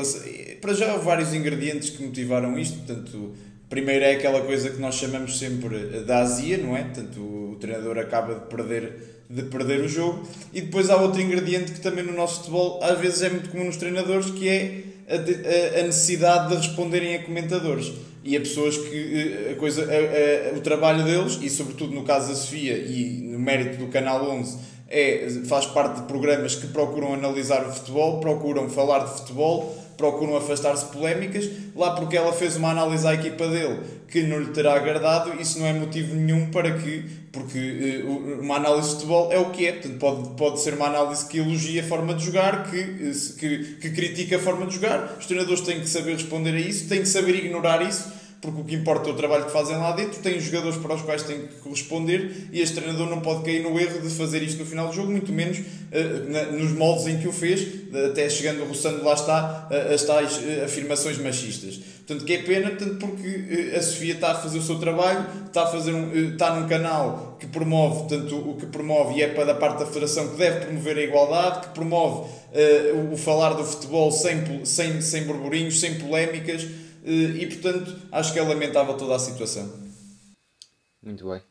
[SPEAKER 6] para já há vários ingredientes que motivaram isto. Portanto, primeiro é aquela coisa que nós chamamos sempre da azia, não é? Portanto, o, o treinador acaba de perder, de perder o jogo. E depois há outro ingrediente que também no nosso futebol às vezes é muito comum nos treinadores, que é a, a, necessidade de responderem a comentadores. E a pessoas que eh, a coisa, a, o trabalho deles, e sobretudo no caso da Sofia e no mérito do Canal 11, é, faz parte de programas que procuram analisar o futebol, procuram falar de futebol, procuram afastar-se polémicas, lá porque ela fez uma análise à equipa dele que não lhe terá agradado, isso não é motivo nenhum para que, porque uh, uma análise de futebol é o que é, portanto pode, pode ser uma análise que elogia a forma de jogar, que, uh, que, que critica a forma de jogar, os treinadores têm que saber responder a isso, têm que saber ignorar isso, porque o que importa é o trabalho que fazem lá dentro, têm jogadores para os quais têm que corresponder e este treinador não pode cair no erro de fazer isto no final do jogo, muito menos uh, na, nos moldes em que o fez, até chegando, roçando lá está, uh, as tais uh, afirmações machistas. Portanto, que é pena, tanto porque a Sofia está a fazer o seu trabalho, está, a fazer um, está num canal que promove, tanto o que promove e é para da parte da Federação que deve promover a igualdade, que promove o falar do futebol sem, sem, sem burburinhos, sem polémicas, e portanto acho que é lamentável toda a situação.
[SPEAKER 2] Muito bem.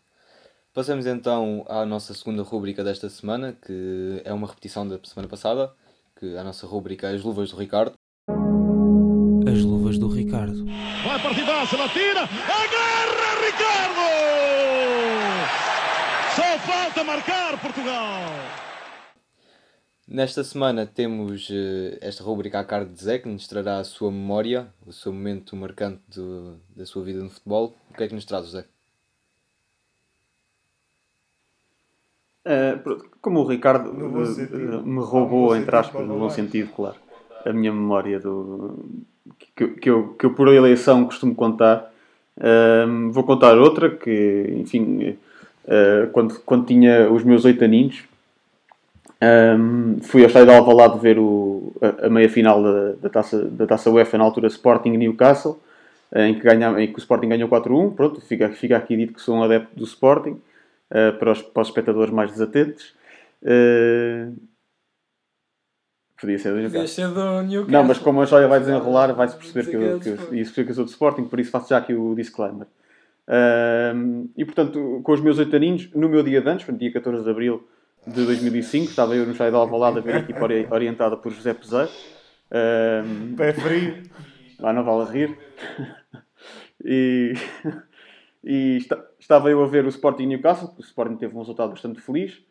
[SPEAKER 2] Passamos então à nossa segunda rúbrica desta semana, que é uma repetição da semana passada, que a nossa rúbrica é As Luvas do Ricardo.
[SPEAKER 10] As Luvas do Ricardo.
[SPEAKER 11] Vai partidaça, ela tira, agarra Ricardo! Só falta marcar Portugal!
[SPEAKER 2] Nesta semana temos uh, esta rubrica à cargo de Zé, que nos trará a sua memória, o seu momento marcante do, da sua vida no futebol. O que é que nos traz, Zé?
[SPEAKER 5] Uh, como o Ricardo uh, me roubou, entre aspas, no bom sentido, claro, a minha memória do, que, que, eu, que eu por eleição costumo contar, vou contar outra que, enfim, quando, quando tinha os meus oito aninhos, um, fui ao estádio de Alvalade ver o, a, a meia-final da, da, taça, da taça UEFA, na altura Sporting Newcastle, em que, ganha, em que o Sporting ganhou 4-1. Pronto, fica, fica aqui dito que sou um adepto do Sporting, uh, para, os, para os espectadores mais desatentos. Uh, podia ser do Newcastle.
[SPEAKER 4] ser do Newcastle.
[SPEAKER 5] Não, mas como a joia vai desenrolar, vai-se perceber que eu, que, eu, que eu sou do Sporting, por isso faço já aqui o disclaimer. Uh, e portanto, com os meus oito aninhos, no meu dia de antes, dia 14 de Abril de 2005, estava eu no estádio de Alvalade a ver a equipa orientada por José Peseiro. Um,
[SPEAKER 3] Pé frio.
[SPEAKER 5] lá não vale a rir. e e esta- estava eu a ver o Sporting Newcastle, porque o Sporting teve um resultado bastante feliz.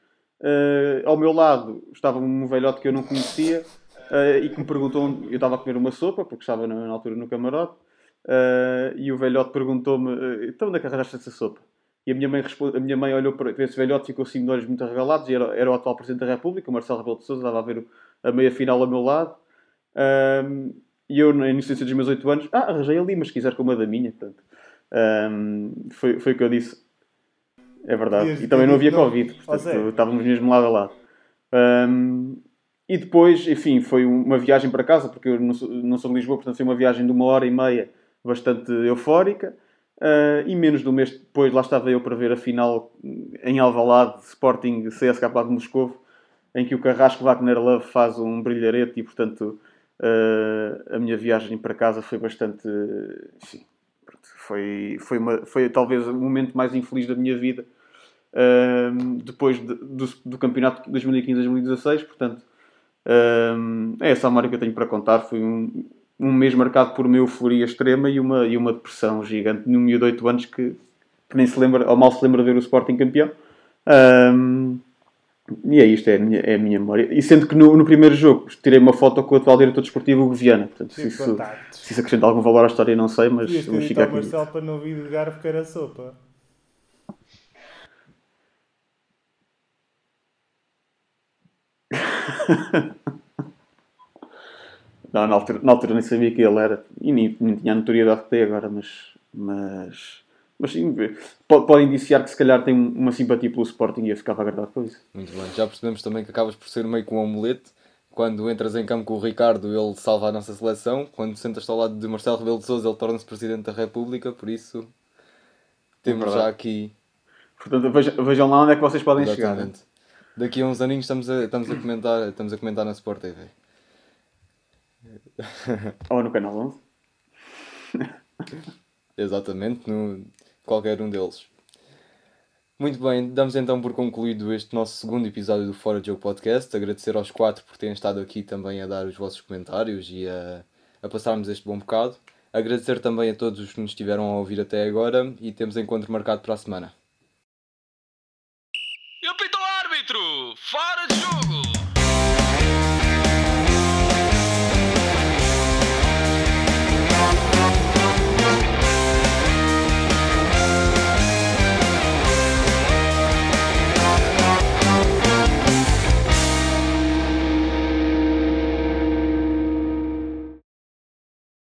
[SPEAKER 5] Eh, ao meu lado estava um velhote que eu não conhecia eh, e que me perguntou, onde- eu estava a comer uma sopa, porque estava na, na altura no camarote, eh, e o velhote perguntou-me, então onde é que arranjaste essa sopa? E a minha mãe, responde, a minha mãe olhou para esse velhote, ficou assim de olhos muito arregalados, e era, era o atual Presidente da República, o Marcelo Rebelo de Sousa, estava a ver a meia final ao meu lado. Ahm, e eu, na inocência dos meus 8 anos, ah, arranjei ali, mas se quiser com uma da minha, portanto. Ahm, foi, foi o que eu disse. É verdade. E também não havia
[SPEAKER 3] não.
[SPEAKER 5] Covid,
[SPEAKER 3] Ó,
[SPEAKER 5] portanto estávamos mesmo lado a lado. Ahm, e depois, enfim, foi uma viagem para casa, porque eu não sou, não sou de Lisboa, portanto foi uma viagem de uma hora e meia bastante eufórica. Ah, e menos de um mês depois, lá estava eu para ver a final em Alvalade, Sporting CSKA de Moscovo, em que o Carrasco Wagner Love faz um brilharete e, portanto, ah, a minha viagem para casa foi bastante. Enfim, foi, foi, uma, foi talvez o momento mais infeliz da minha vida ahm, depois de- do, do campeonato de 2015-2016. Portanto, é essa a memória que eu tenho para contar. Foi um, um mês marcado por uma euforia extrema e uma, e uma depressão gigante num miúdo de 8 anos que, que nem se lembra, ou mal se lembra de ver o Sporting campeão. Ahm, e é isto, é a, minha, é a minha memória. E sendo que no, no primeiro jogo tirei uma foto com o atual diretor desportivo, Hugo Viana. Portanto, se isso, se isso acrescenta algum valor à história, não sei, mas,
[SPEAKER 3] Podias ter
[SPEAKER 5] mas
[SPEAKER 3] dito
[SPEAKER 5] fica
[SPEAKER 3] ao
[SPEAKER 5] aqui.
[SPEAKER 3] Marcelo para não vir de garfo que era sopa.
[SPEAKER 5] Não, na altura, na altura nem sabia que ele era e nem, nem tinha a notoriedade que tem agora, mas, mas, mas sim, pode, pode indiciar que se calhar tem uma simpatia pelo Sporting e eu ficava agradado com isso.
[SPEAKER 2] Muito bem, já percebemos também que acabas por ser meio com um omelete. Quando entras em campo com o Ricardo, ele salva a nossa seleção. Quando sentas-te ao lado de Marcelo Rebelo de Sousa, ele torna-se Presidente da República. Por isso, temos
[SPEAKER 5] Verdade.
[SPEAKER 2] já aqui.
[SPEAKER 5] Portanto, vejam, vejam lá onde é que vocês podem chegar. né?
[SPEAKER 2] Exatamente. Daqui a uns aninhos estamos a, estamos a, comentar, estamos a comentar na Sport TV.
[SPEAKER 5] Ou no Canal 11.
[SPEAKER 2] Exatamente, no qualquer um deles. Muito bem, damos então por concluído este nosso segundo episódio do Fora de Jogo Podcast. Agradecer aos quatro por terem estado aqui também a dar os vossos comentários e a, a passarmos este bom bocado. Agradecer também a todos os que nos estiveram a ouvir até agora e temos encontro marcado para a semana.
[SPEAKER 1] E apita o árbitro! Fora de jogo!